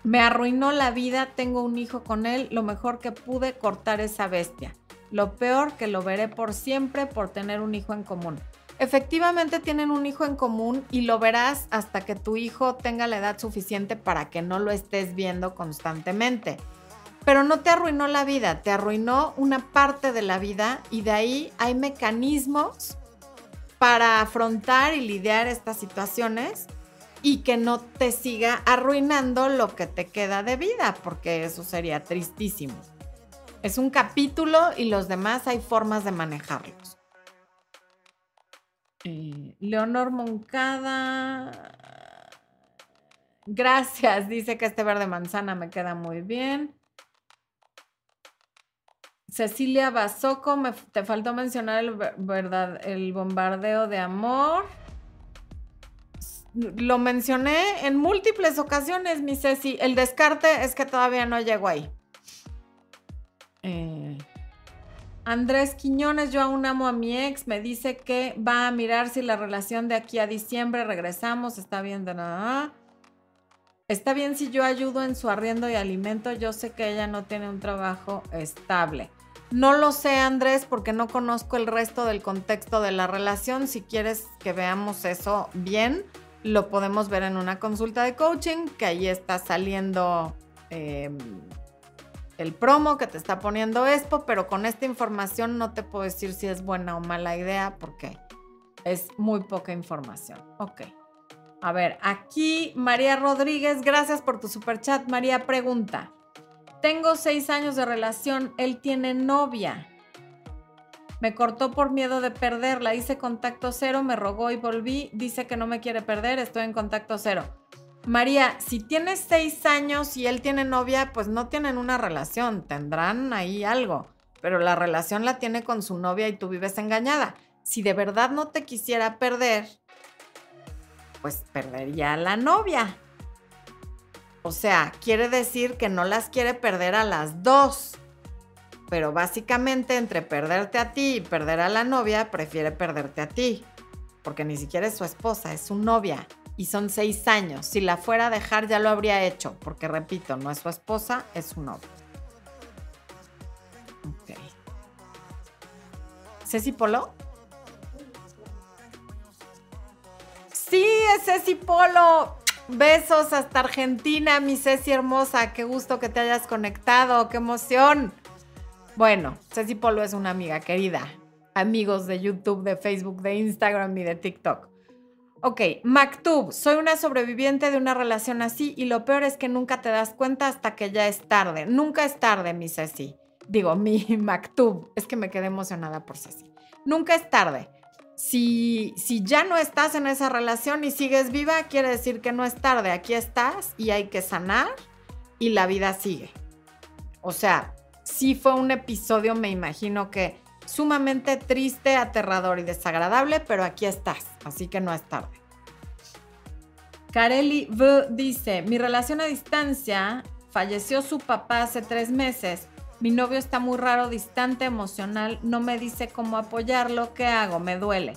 Me arruinó la vida, tengo un hijo con él, lo mejor que pude cortar esa bestia. Lo peor que lo veré por siempre por tener un hijo en común. Efectivamente tienen un hijo en común y lo verás hasta que tu hijo tenga la edad suficiente para que no lo estés viendo constantemente. Pero no te arruinó la vida, te arruinó una parte de la vida y de ahí hay mecanismos para afrontar y lidiar estas situaciones y que no te siga arruinando lo que te queda de vida, porque eso sería tristísimo. Es un capítulo y los demás hay formas de manejarlos. Eh, Leonor Moncada. Gracias, dice que este verde manzana me queda muy bien. Cecilia Basoco, me, te faltó mencionar el, verdad, el bombardeo de amor lo mencioné en múltiples ocasiones, mi Ceci. El descarte es que todavía no llego ahí. Eh, Andrés Quiñones, yo aún amo a mi ex, me dice que va a mirar si la relación de aquí a diciembre regresamos, está bien de nada. Está bien si yo ayudo en su arriendo y alimento, yo sé que ella no tiene un trabajo estable. No lo sé, Andrés, porque no conozco el resto del contexto de la relación. Si quieres que veamos eso bien, lo podemos ver en una consulta de coaching, que ahí está saliendo em, el promo que te está poniendo Expo, pero con esta información no te puedo decir si es buena o mala idea porque es muy poca información. Ok. A ver, aquí María Rodríguez, gracias por tu super chat. María pregunta, tengo seis años de relación, él tiene novia. Me cortó por miedo de perderla. Hice contacto cero, me rogó y volví. Dice que no me quiere perder, estoy en contacto cero. María, si tienes seis años y él tiene novia, pues no tienen una relación, tendrán ahí algo, pero la relación la tiene con su novia y tú vives engañada. Si de verdad no te quisiera perder, pues perdería a la novia. O sea, quiere decir que no las quiere perder a las dos pero básicamente entre perderte a ti y perder a la novia, prefiere perderte a ti, porque ni siquiera es su esposa, es su novia y son seis años. Si la fuera a dejar ya lo habría hecho, porque repito, no es su esposa, es su novia. Ok. ¿Ceci Polo? Sí, es Ceci Polo. Besos hasta Argentina, mi Ceci hermosa. Qué gusto que te hayas conectado. Qué emoción. Bueno, Ceci Polo es una amiga querida. Amigos de YouTube, de Facebook, de Instagram y de TikTok. Ok, Mactub, soy una sobreviviente de una relación así y lo peor es que nunca te das cuenta hasta que ya es tarde. Nunca es tarde, mi Ceci. Digo, mi [laughs] Mactub. Es que me quedé emocionada por Ceci. Nunca es tarde. Si, si ya no estás en esa relación y sigues viva, quiere decir que no es tarde. Aquí estás y hay que sanar y la vida sigue. O sea, sí fue un episodio, me imagino que sumamente triste, aterrador y desagradable, pero aquí estás, así que no es tarde. Kareli V dice, mi relación a distancia, falleció su papá hace tres meses, mi novio está muy raro, distante, emocional, no me dice cómo apoyarlo, ¿qué hago? Me duele.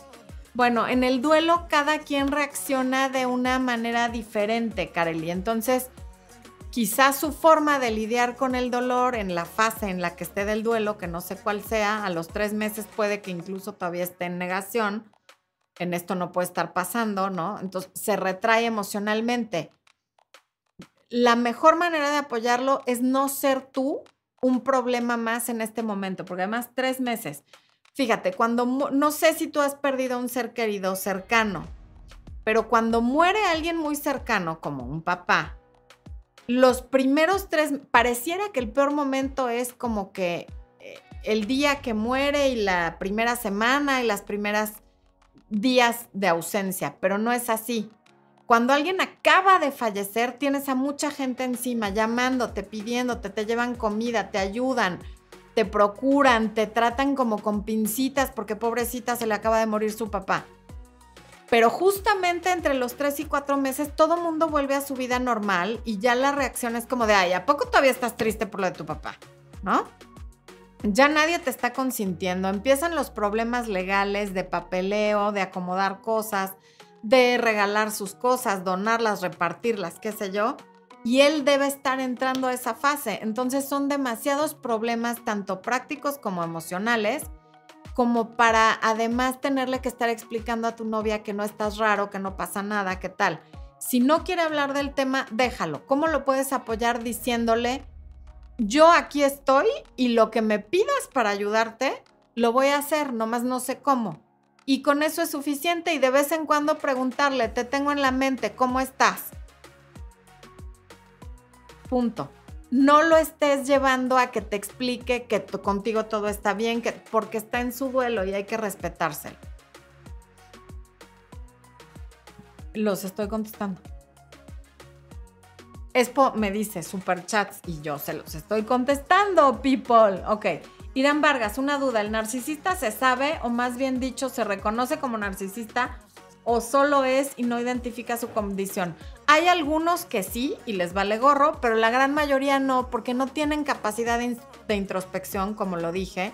Bueno, en el duelo cada quien reacciona de una manera diferente, Kareli. Entonces, Quizás su forma de lidiar con el dolor en la fase en la que esté del duelo, que no sé cuál sea, a los tres meses puede que incluso todavía esté en negación, en esto no puede estar pasando, ¿no? Entonces se retrae emocionalmente. La mejor manera de apoyarlo es no ser tú un problema más en este momento, porque además tres meses. Fíjate, cuando no sé si tú has perdido un ser querido cercano, pero cuando muere alguien muy cercano, como un papá, los primeros tres, pareciera que el peor momento es como que eh, el día que muere y la primera semana y las primeras días de ausencia, pero no es así. Cuando alguien acaba de fallecer, tienes a mucha gente encima llamándote, pidiéndote, te llevan comida, te ayudan, te procuran, te tratan como con pincitas porque pobrecita se le acaba de morir su papá. Pero justamente entre los tres y cuatro meses todo mundo vuelve a su vida normal y ya la reacción es como de, ay, ¿a poco todavía estás triste por lo de tu papá? ¿No? Ya nadie te está consintiendo. Empiezan los problemas legales de papeleo, de acomodar cosas, de regalar sus cosas, donarlas, repartirlas, qué sé yo. Y él debe estar entrando a esa fase. Entonces son demasiados problemas, tanto prácticos como emocionales, como para además tenerle que estar explicando a tu novia que no estás raro, que no pasa nada, qué tal. Si no quiere hablar del tema, déjalo. ¿Cómo lo puedes apoyar diciéndole, yo aquí estoy y lo que me pidas para ayudarte, lo voy a hacer, nomás no sé cómo. Y con eso es suficiente y de vez en cuando preguntarle, te tengo en la mente, ¿cómo estás? Punto. No lo estés llevando a que te explique que contigo todo está bien, que, porque está en su duelo y hay que respetárselo. Los estoy contestando. Expo me dice superchats y yo se los estoy contestando, people. Ok. Irán Vargas, una duda. ¿El narcisista se sabe o más bien dicho se reconoce como narcisista o solo es y no identifica su condición? Hay algunos que sí y les vale gorro, pero la gran mayoría no porque no tienen capacidad de, de introspección, como lo dije,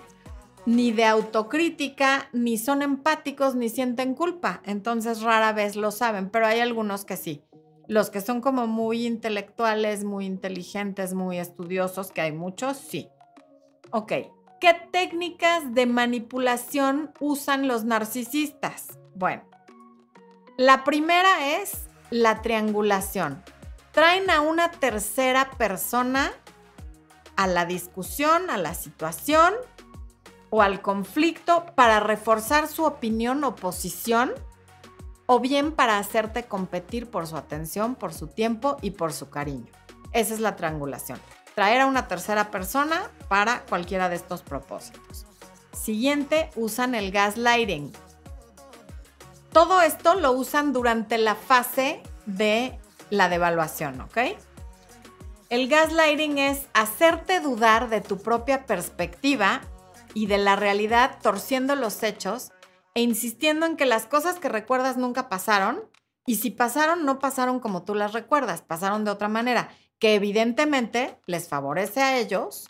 ni de autocrítica, ni son empáticos, ni sienten culpa. Entonces rara vez lo saben, pero hay algunos que sí los que son como muy intelectuales, muy inteligentes, muy estudiosos, que hay muchos, sí. Ok, ¿qué técnicas de manipulación usan los narcisistas? Bueno, la primera es la triangulación. Traen a una tercera persona a la discusión, a la situación o al conflicto para reforzar su opinión o posición o bien para hacerte competir por su atención, por su tiempo y por su cariño. Esa es la triangulación. Traer a una tercera persona para cualquiera de estos propósitos. Siguiente, usan el gaslighting. Todo esto lo usan durante la fase de la devaluación, ¿ok? El gaslighting es hacerte dudar de tu propia perspectiva y de la realidad torciendo los hechos e insistiendo en que las cosas que recuerdas nunca pasaron y si pasaron, no pasaron como tú las recuerdas, pasaron de otra manera, que evidentemente les favorece a ellos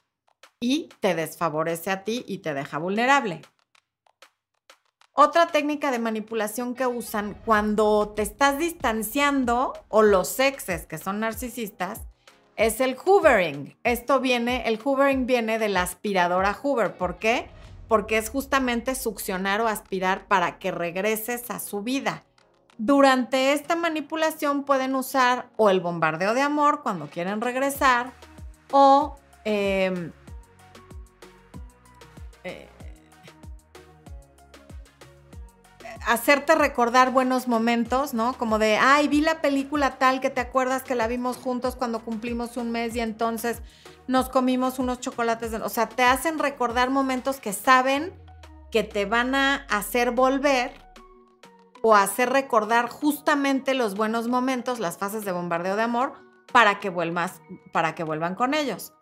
y te desfavorece a ti y te deja vulnerable. Otra técnica de manipulación que usan cuando te estás distanciando o los exes que son narcisistas es el hoovering. Esto viene, el hoovering viene de la aspiradora Hoover. ¿Por qué? Porque es justamente succionar o aspirar para que regreses a su vida. Durante esta manipulación pueden usar o el bombardeo de amor cuando quieren regresar o em, eh, hacerte recordar buenos momentos, ¿no? Como de, ay, vi la película tal que te acuerdas que la vimos juntos cuando cumplimos un mes y entonces nos comimos unos chocolates, o sea, te hacen recordar momentos que saben que te van a hacer volver o hacer recordar justamente los buenos momentos, las fases de bombardeo de amor, para que vuelvas, para que vuelvan con ellos.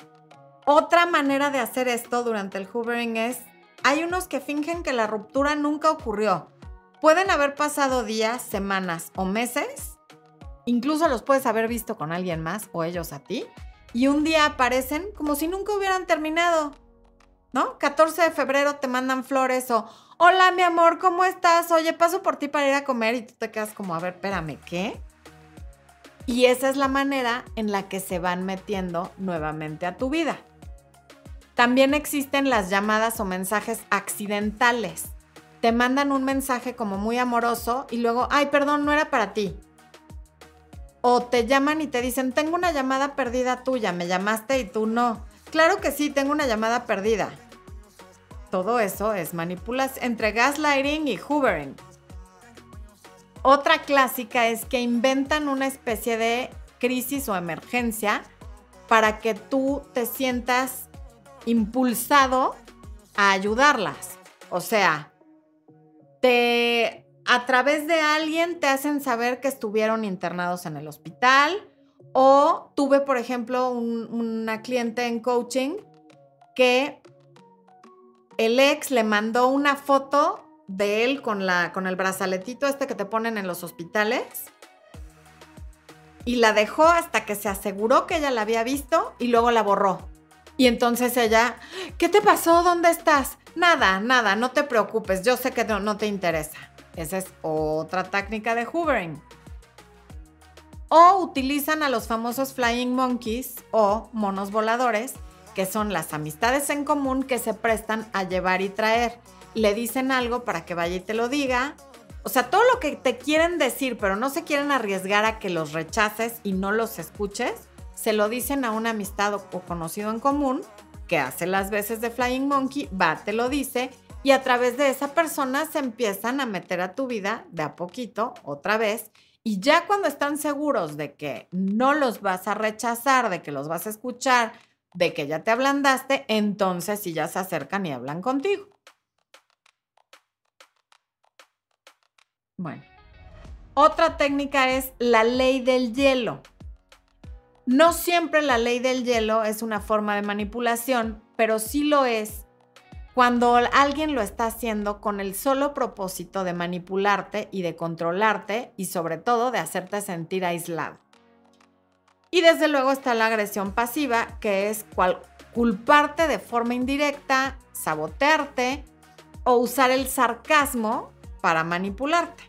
Otra manera de hacer esto durante el hoovering es, hay unos que fingen que la ruptura nunca ocurrió. Pueden haber pasado días, semanas o meses, incluso los puedes haber visto con alguien más o ellos a ti, y un día aparecen como si nunca hubieran terminado. ¿No? 14 de febrero te mandan flores o, hola mi amor, ¿cómo estás? Oye, paso por ti para ir a comer y tú te quedas como, a ver, espérame, ¿qué? Y esa es la manera en la que se van metiendo nuevamente a tu vida. También existen las llamadas o mensajes accidentales. Te mandan un mensaje como muy amoroso y luego, ay, perdón, no era para ti. O te llaman y te dicen, tengo una llamada perdida tuya, me llamaste y tú no. Claro que sí, tengo una llamada perdida. Todo eso es manipulación entre gaslighting y hoovering. Otra clásica es que inventan una especie de crisis o emergencia para que tú te sientas impulsado a ayudarlas. O sea, te a través de alguien te hacen saber que estuvieron internados en el hospital o tuve, por ejemplo, una cliente en coaching que el ex le mandó una foto de él con, la, con el brazaletito este que te ponen en los hospitales y la dejó hasta que se aseguró que ella la había visto y luego la borró. Y entonces ella, ¿qué te pasó? ¿Dónde estás? Nada, nada, no te preocupes, yo sé que no, no te interesa. Esa es otra técnica de hoovering. O utilizan a los famosos flying monkeys o monos voladores, que son las amistades en común que se prestan a llevar y traer le dicen algo para que vaya y te lo diga. O sea, todo lo que te quieren decir, pero no se quieren arriesgar a que los rechaces y no los escuches, se lo dicen a una amistad o conocido en común que hace las veces de Flying Monkey, va, te lo dice, y a través de esa persona se empiezan a meter a tu vida de a poquito, otra vez, y ya cuando están seguros de que no los vas a rechazar, de que los vas a escuchar, de que ya te ablandaste, entonces sí ya se acercan y hablan contigo. Bueno, otra técnica es la ley del hielo. No siempre la ley del hielo es una forma de manipulación, pero sí lo es cuando alguien lo está haciendo con el solo propósito de manipularte y de controlarte y sobre todo de hacerte sentir aislado. Y desde luego está la agresión pasiva, que es culparte de forma indirecta, sabotearte o usar el sarcasmo para manipularte.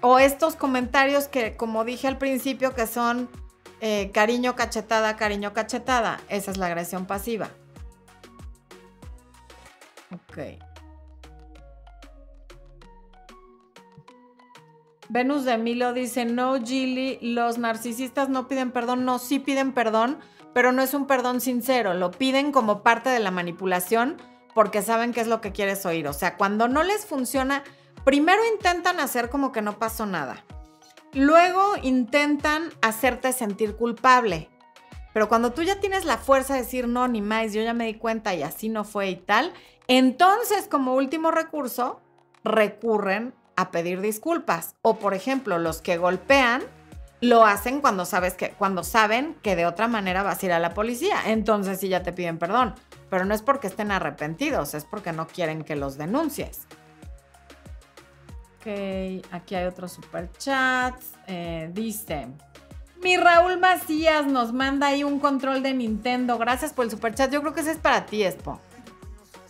O estos comentarios que, como dije al principio, que son eh, cariño cachetada, cariño cachetada. Esa es la agresión pasiva. Ok. Venus de Milo dice, no, Gilly, los narcisistas no piden perdón. No, sí piden perdón, pero no es un perdón sincero. Lo piden como parte de la manipulación porque saben qué es lo que quieres oír. O sea, cuando no les funciona, primero intentan hacer como que no pasó nada. Luego intentan hacerte sentir culpable. Pero cuando tú ya tienes la fuerza de decir no, ni más, yo ya me di cuenta y así no fue y tal, entonces como último recurso recurren a pedir disculpas. O por ejemplo, los que golpean lo hacen cuando sabes que cuando saben que de otra manera vas a ir a la policía, entonces sí ya te piden perdón pero no es porque estén arrepentidos, es porque no quieren que los denuncies. Ok, aquí hay otro super chat. Eh, dice, mi Raúl Macías nos manda ahí un control de Nintendo. Gracias por el super chat. Yo creo que ese es para ti, Expo.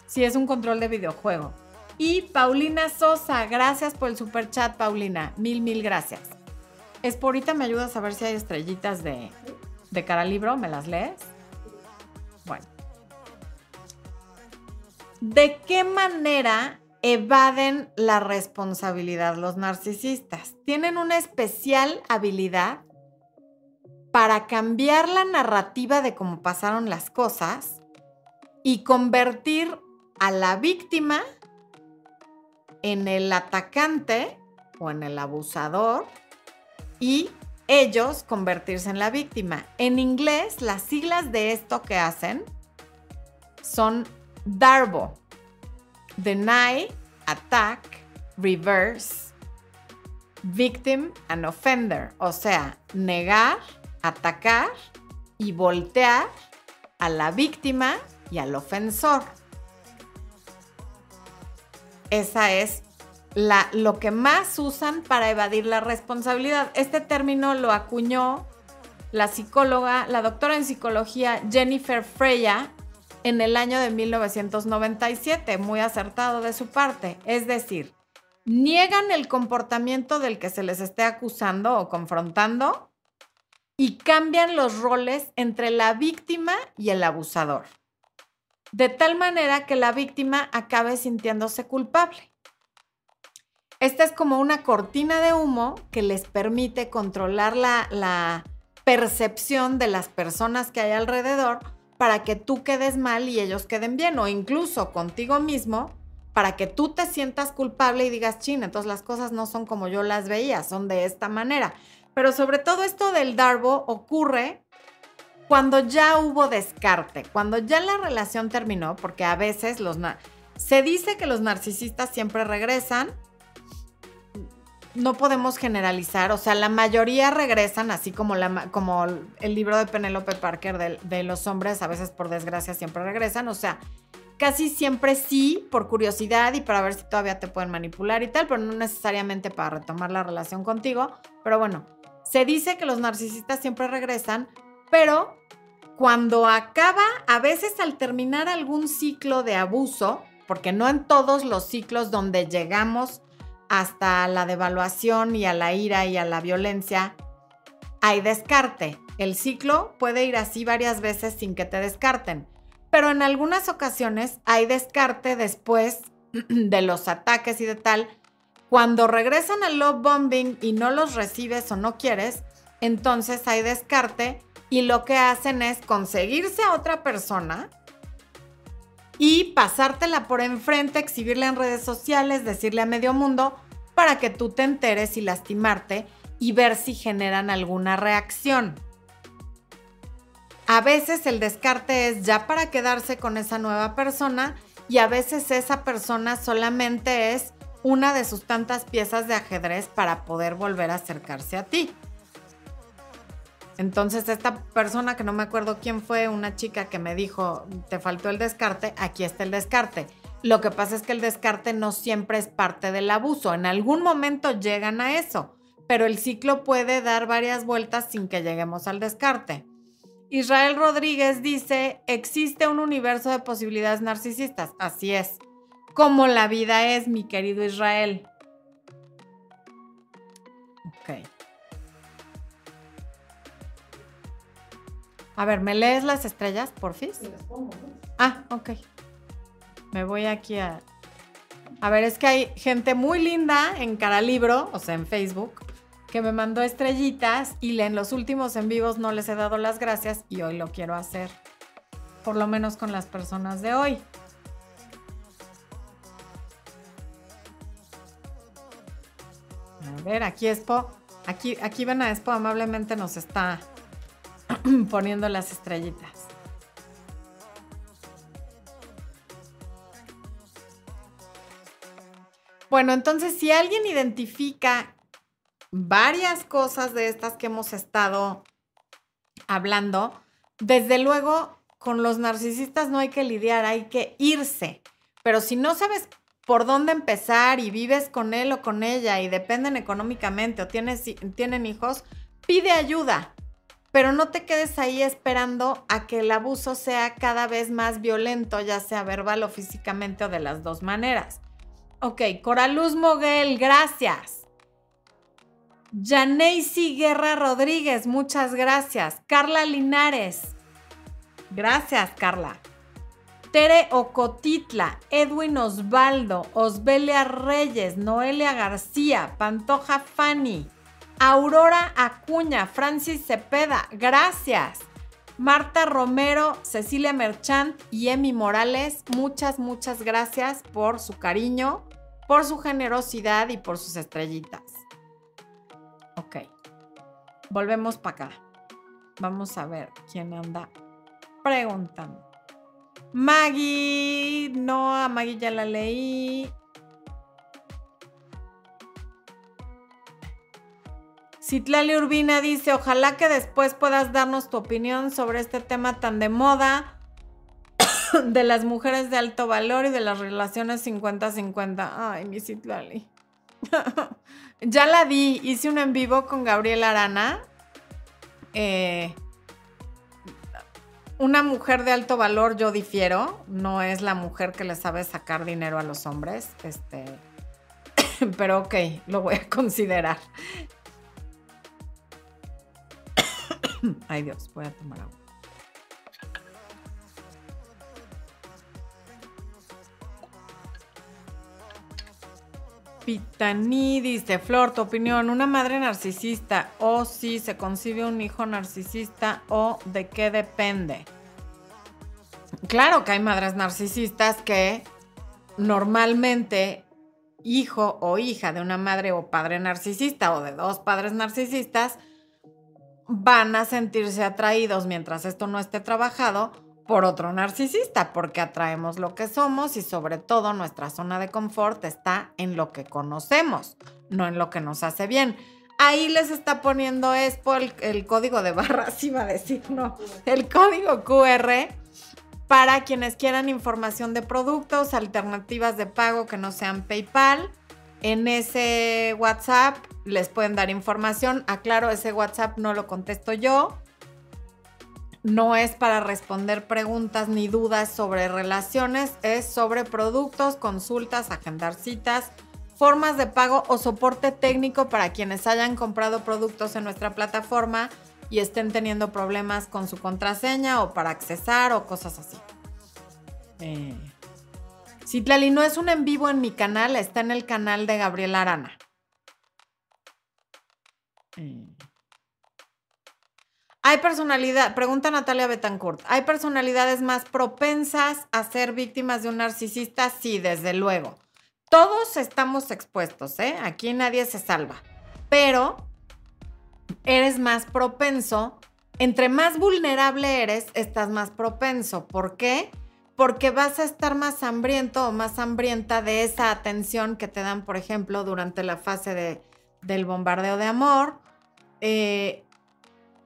Sí, es un control de videojuego. Y Paulina Sosa, gracias por el super chat, Paulina. Mil, mil gracias. Expo, ahorita me ayudas a ver si hay estrellitas de, de cara libro. ¿Me las lees? Bueno. ¿De qué manera evaden la responsabilidad los narcisistas? Tienen una especial habilidad para cambiar la narrativa de cómo pasaron las cosas y convertir a la víctima en el atacante o en el abusador y ellos convertirse en la víctima. En inglés, las siglas de esto que hacen son Darbo. Deny, attack, reverse, victim and offender. O sea, negar, atacar y voltear a la víctima y al ofensor. Esa es la, lo que más usan para evadir la responsabilidad. Este término lo acuñó la psicóloga, la doctora en psicología Jennifer Freya en el año de 1997, muy acertado de su parte. Es decir, niegan el comportamiento del que se les esté acusando o confrontando y cambian los roles entre la víctima y el abusador, de tal manera que la víctima acabe sintiéndose culpable. Esta es como una cortina de humo que les permite controlar la, la percepción de las personas que hay alrededor para que tú quedes mal y ellos queden bien, o incluso contigo mismo, para que tú te sientas culpable y digas, chin, entonces las cosas no son como yo las veía, son de esta manera. Pero sobre todo esto del Darbo ocurre cuando ya hubo descarte, cuando ya la relación terminó, porque a veces los... Se dice que los narcisistas siempre regresan, no podemos generalizar, o sea, la mayoría regresan, así como, la, como el libro de Penelope Parker de, de, los hombres, a veces por desgracia siempre regresan, o sea, casi siempre sí, por curiosidad y para ver si todavía te pueden manipular y tal, pero no necesariamente para retomar la relación contigo, pero bueno, se dice que los narcisistas siempre regresan, pero cuando acaba, a veces al terminar algún ciclo de abuso, porque no en todos los ciclos donde llegamos hasta la devaluación y a la ira y a la violencia, hay descarte. El ciclo puede ir así varias veces sin que te descarten, pero en algunas ocasiones hay descarte después [clears throat] de los ataques y de tal. Cuando regresan al love bombing y no los recibes o no quieres, entonces hay descarte y lo que hacen es conseguirse a otra persona y pasártela por enfrente, exhibirla en redes sociales, decirle a medio mundo para que tú te enteres y lastimarte y ver si generan alguna reacción. A veces el descarte es ya para quedarse con esa nueva persona y a veces esa persona solamente es una de sus tantas piezas de ajedrez para poder volver a acercarse a ti. Entonces esta persona que no me acuerdo quién fue, una chica que me dijo, te faltó el descarte, aquí está el descarte. Lo que pasa es que el descarte no siempre es parte del abuso, en algún momento llegan a eso, pero el ciclo puede dar varias vueltas sin que lleguemos al descarte. Israel Rodríguez dice, existe un universo de posibilidades narcisistas. Así es, como la vida es, mi querido Israel. A ver, ¿me lees las estrellas, porfis? Ah, ok. Me voy aquí a... A ver, es que hay gente muy linda en Caralibro, o sea, en Facebook, que me mandó estrellitas y en los últimos en vivos no les he dado las gracias y hoy lo quiero hacer. Por lo menos con las personas de hoy. A ver, aquí Expo, aquí, aquí ven a Expo amablemente nos está [clears throat] poniendo las estrellitas. Bueno, entonces si alguien identifica varias cosas de estas que hemos estado hablando, desde luego con los narcisistas no hay que lidiar, hay que irse. Pero si no sabes por dónde empezar y vives con él o con ella y dependen económicamente o tienen hijos, pide ayuda pero no te quedes ahí esperando a que el abuso sea cada vez más violento, ya sea verbal o físicamente o de las dos maneras. Ok, Coraluz Moguel, gracias. Janeisi Guerra Rodríguez, muchas gracias. Carla Linares, gracias Carla. Tere Ocotitla, Edwin Osvaldo, Osbelia Reyes, Noelia García, Pantoja Fanny. Aurora Acuña, Francis Cepeda, gracias. Marta Romero, Cecilia Merchant y Emi Morales, muchas, muchas gracias por su cariño, por su generosidad y por sus estrellitas. Ok, volvemos para acá. Vamos a ver quién anda preguntando. Maggie, no, a Maggie ya la leí. Citlali Urbina dice, ojalá que después puedas darnos tu opinión sobre este tema tan de moda [coughs] de las mujeres de alto valor y de las relaciones 50-50. Ay, mi Citlali. [laughs] ya la di, hice un en vivo con Gabriel Arana. Eh, una mujer de alto valor, yo difiero, no es la mujer que le sabe sacar dinero a los hombres. Este, [coughs] pero ok, lo voy a considerar. [laughs] Ay Dios, voy a tomar agua. Pitani dice, Flor, tu opinión, ¿una madre narcisista o si se concibe un hijo narcisista o de qué depende? Claro que hay madres narcisistas que normalmente hijo o hija de una madre o padre narcisista o de dos padres narcisistas van a sentirse atraídos mientras esto no esté trabajado por otro narcisista, porque atraemos lo que somos y sobre todo nuestra zona de confort está en lo que conocemos, no en lo que nos hace bien. Ahí les está poniendo Expo el, el código de barras, [laughs] iba a decir, no, el código QR para quienes quieran información de productos, alternativas de pago que no sean PayPal. En ese WhatsApp les pueden dar información. Aclaro, ese WhatsApp no lo contesto yo no es para responder preguntas ni dudas sobre relaciones, es sobre productos, consultas, agendar citas, formas de pago o soporte técnico para quienes hayan comprado productos en nuestra plataforma y estén teniendo problemas con su contraseña o para accesar o cosas así. Eh. Citlali no es un en vivo en mi canal, está en el canal de Gabriela Arana. Eh. Hay personalidad, pregunta Natalia Betancourt, ¿hay personalidades más propensas a ser víctimas de un narcisista? Sí, desde luego. Todos estamos expuestos, ¿eh? Aquí nadie se salva. Pero eres más propenso, entre más vulnerable eres, estás más propenso. ¿Por qué? Porque vas a estar más hambriento o más hambrienta de esa atención que te dan, por ejemplo, durante la fase de, del bombardeo de amor. Eh,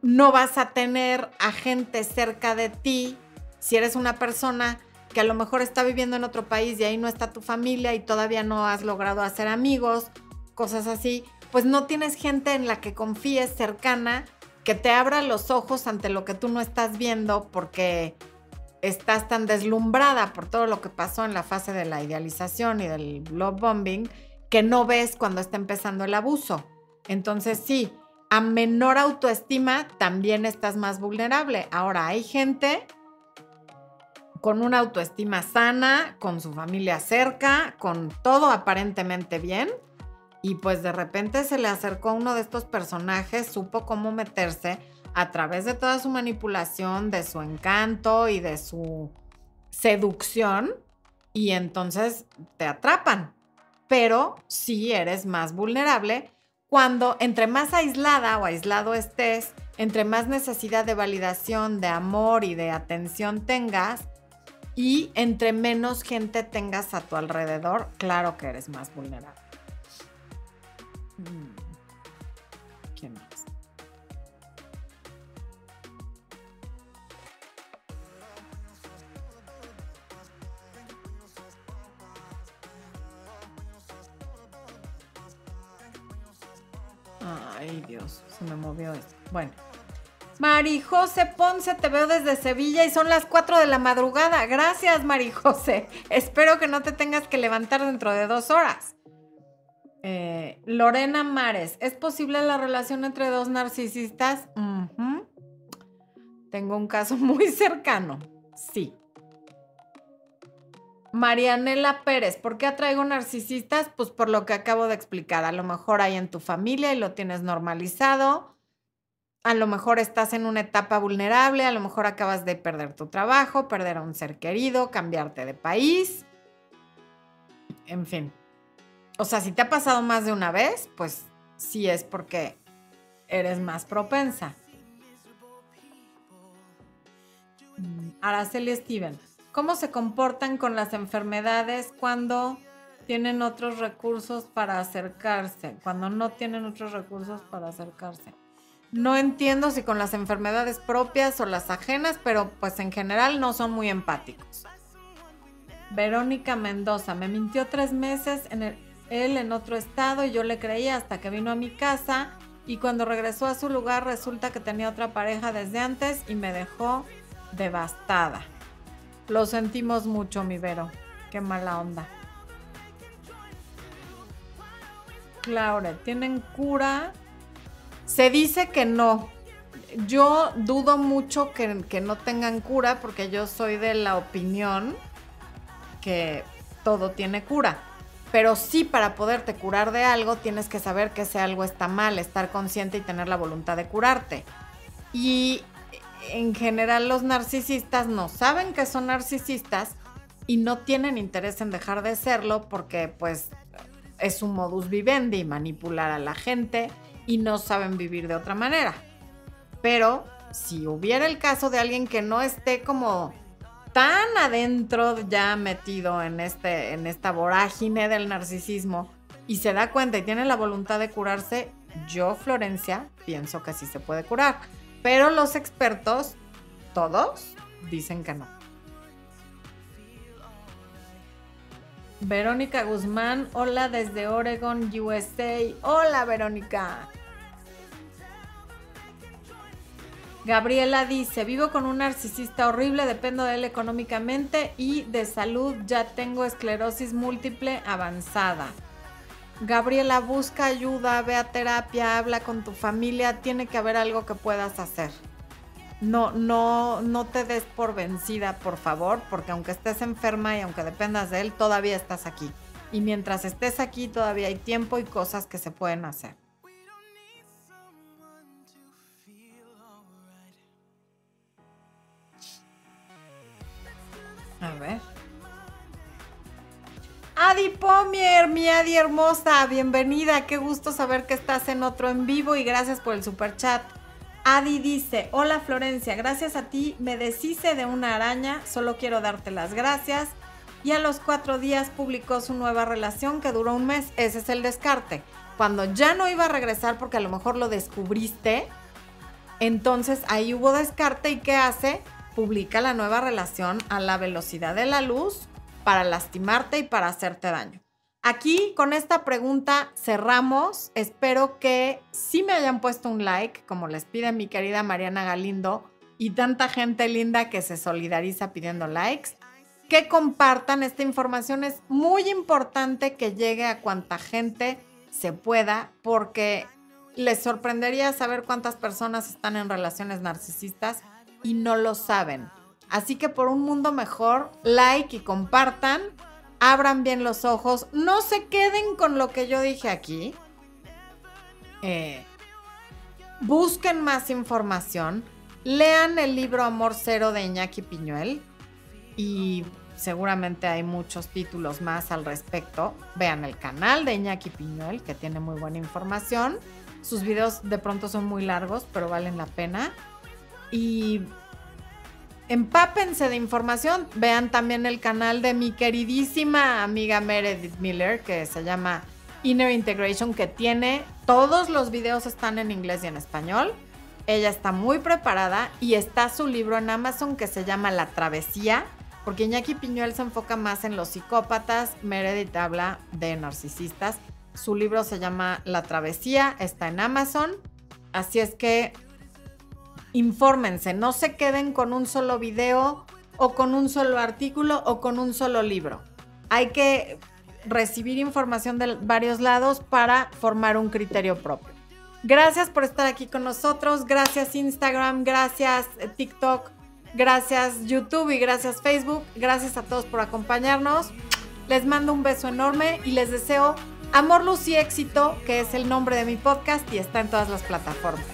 no vas a tener a gente cerca de ti si eres una persona que a lo mejor está viviendo en otro país y ahí no está tu familia y todavía no has logrado hacer amigos, cosas así, pues no tienes gente en la que confíes cercana que te abra los ojos ante lo que tú no estás viendo porque estás tan deslumbrada por todo lo que pasó en la fase de la idealización y del love bombing que no ves cuando está empezando el abuso. Entonces sí, a menor autoestima también estás más vulnerable. Ahora, hay gente con una autoestima sana, con su familia cerca, con todo aparentemente bien. Y pues de repente se le acercó uno de estos personajes, supo cómo meterse a través de toda su manipulación, de su encanto y de su seducción. Y entonces te atrapan. Pero sí eres más vulnerable cuando entre más aislada o aislado estés, entre más necesidad de validación, de amor y de atención tengas, y entre menos gente tengas a tu alrededor, claro que eres más vulnerable. Mm. ¿Quién más? Ay, Dios, se me movió esto. Bueno. Marijose Ponce, te veo desde Sevilla y son las 4 de la madrugada. Gracias, Marijose. Espero que no te tengas que levantar dentro de dos horas. Eh, Lorena Mares, ¿es posible la relación entre dos narcisistas? Tengo un caso [laughs] muy cercano. Sí. Marianela Pérez, ¿por qué atraigo narcisistas? Pues por lo que acabo de explicar. A lo mejor hay en tu familia y lo tienes normalizado. A lo mejor estás en una etapa vulnerable, a lo mejor acabas de perder tu trabajo, perder a un ser querido, cambiarte de país. En fin. O sea, si te ha pasado más de una vez, pues sí es porque eres más propensa. Mm, Araceli Stevens. ¿Cómo se comportan con las enfermedades cuando tienen otros recursos para acercarse, cuando no tienen otros recursos para acercarse? No entiendo si con las enfermedades propias o las ajenas, pero pues en general no son muy empáticos. Verónica Mendoza, me mintió tres meses en él en otro estado y yo le creía hasta que vino a mi casa y cuando regresó a su lugar resulta que tenía otra pareja desde antes y me dejó devastada. Lo sentimos mucho, mi Vero. Qué mala onda. Claure, ¿tienen cura? Se dice que no, yo dudo mucho que, que no tengan cura porque yo soy de la opinión que todo tiene cura. Pero sí, para poderte curar de algo, tienes que saber que ese algo está mal, estar consciente y tener la voluntad de curarte. Y en general los narcisistas no saben que son narcisistas y no tienen interés en dejar de serlo porque pues es un modus vivendi manipular a la gente y no saben vivir de otra manera. Pero si hubiera el caso de alguien que no esté como tan adentro ya metido en, este, en esta vorágine del narcisismo y se da cuenta y tiene la voluntad de curarse, yo, Florencia, pienso que sí se puede curar. Pero los expertos, todos, dicen que no. Verónica Guzmán, hola desde Oregon, USA. Hola, Verónica. Gabriela dice, vivo con un narcisista horrible, dependo de él económicamente y de salud, ya tengo esclerosis múltiple avanzada. Gabriela, busca ayuda, ve a terapia, habla con tu familia, tiene que haber algo que puedas hacer. No, no, no te des por vencida, por favor, porque aunque estés enferma y aunque dependas de él, todavía estás aquí. Y mientras estés aquí, todavía hay tiempo y cosas que se pueden hacer. A ver. Adi Pomier, mi Adi hermosa, bienvenida. Qué gusto saber que estás en otro en vivo y gracias por el super chat. Adi dice, hola Florencia, gracias a ti me deshice de una araña, solo quiero darte las gracias. Y a los cuatro días publicó su nueva relación que duró un mes. Ese es el descarte. Cuando ya no iba a regresar porque a lo mejor lo descubriste, entonces ahí hubo descarte y ¿qué hace? publica la nueva relación a la velocidad de la luz para lastimarte y para hacerte daño. Aquí con esta pregunta cerramos. Espero que sí me hayan puesto un like, como les pide mi querida Mariana Galindo y tanta gente linda que se solidariza pidiendo likes. Que compartan esta información. Es muy importante que llegue a cuanta gente se pueda porque les sorprendería saber cuántas personas están en relaciones narcisistas y no lo saben. Así que por un mundo mejor, like y compartan, abran bien los ojos, no se queden con lo que yo dije aquí. Eh, busquen más información, lean el libro Amor Cero de Iñaki Piñuel y seguramente hay muchos títulos más al respecto. Vean el canal de Iñaki Piñuel que tiene muy buena información. Sus videos de pronto son muy largos, pero valen la pena y empápense de información. Vean también el canal de mi queridísima amiga Meredith Miller, que se llama Inner Integration, que tiene todos los videos están en inglés y en español. Ella está muy preparada y está su libro en Amazon que se llama La Travesía, porque Iñaki Piñuel se enfoca más en los psicópatas, Meredith habla de narcisistas. Su libro se llama La Travesía, está en Amazon. Así es que infórmense, no se queden con un solo video o con un solo artículo o con un solo libro. Hay que recibir información de varios lados para formar un criterio propio. Gracias por estar aquí con nosotros, gracias Instagram, gracias eh, TikTok, gracias YouTube y gracias Facebook, gracias a todos por acompañarnos. Les mando un beso enorme y les deseo amor, luz y éxito, que es el nombre de mi podcast y está en todas las plataformas.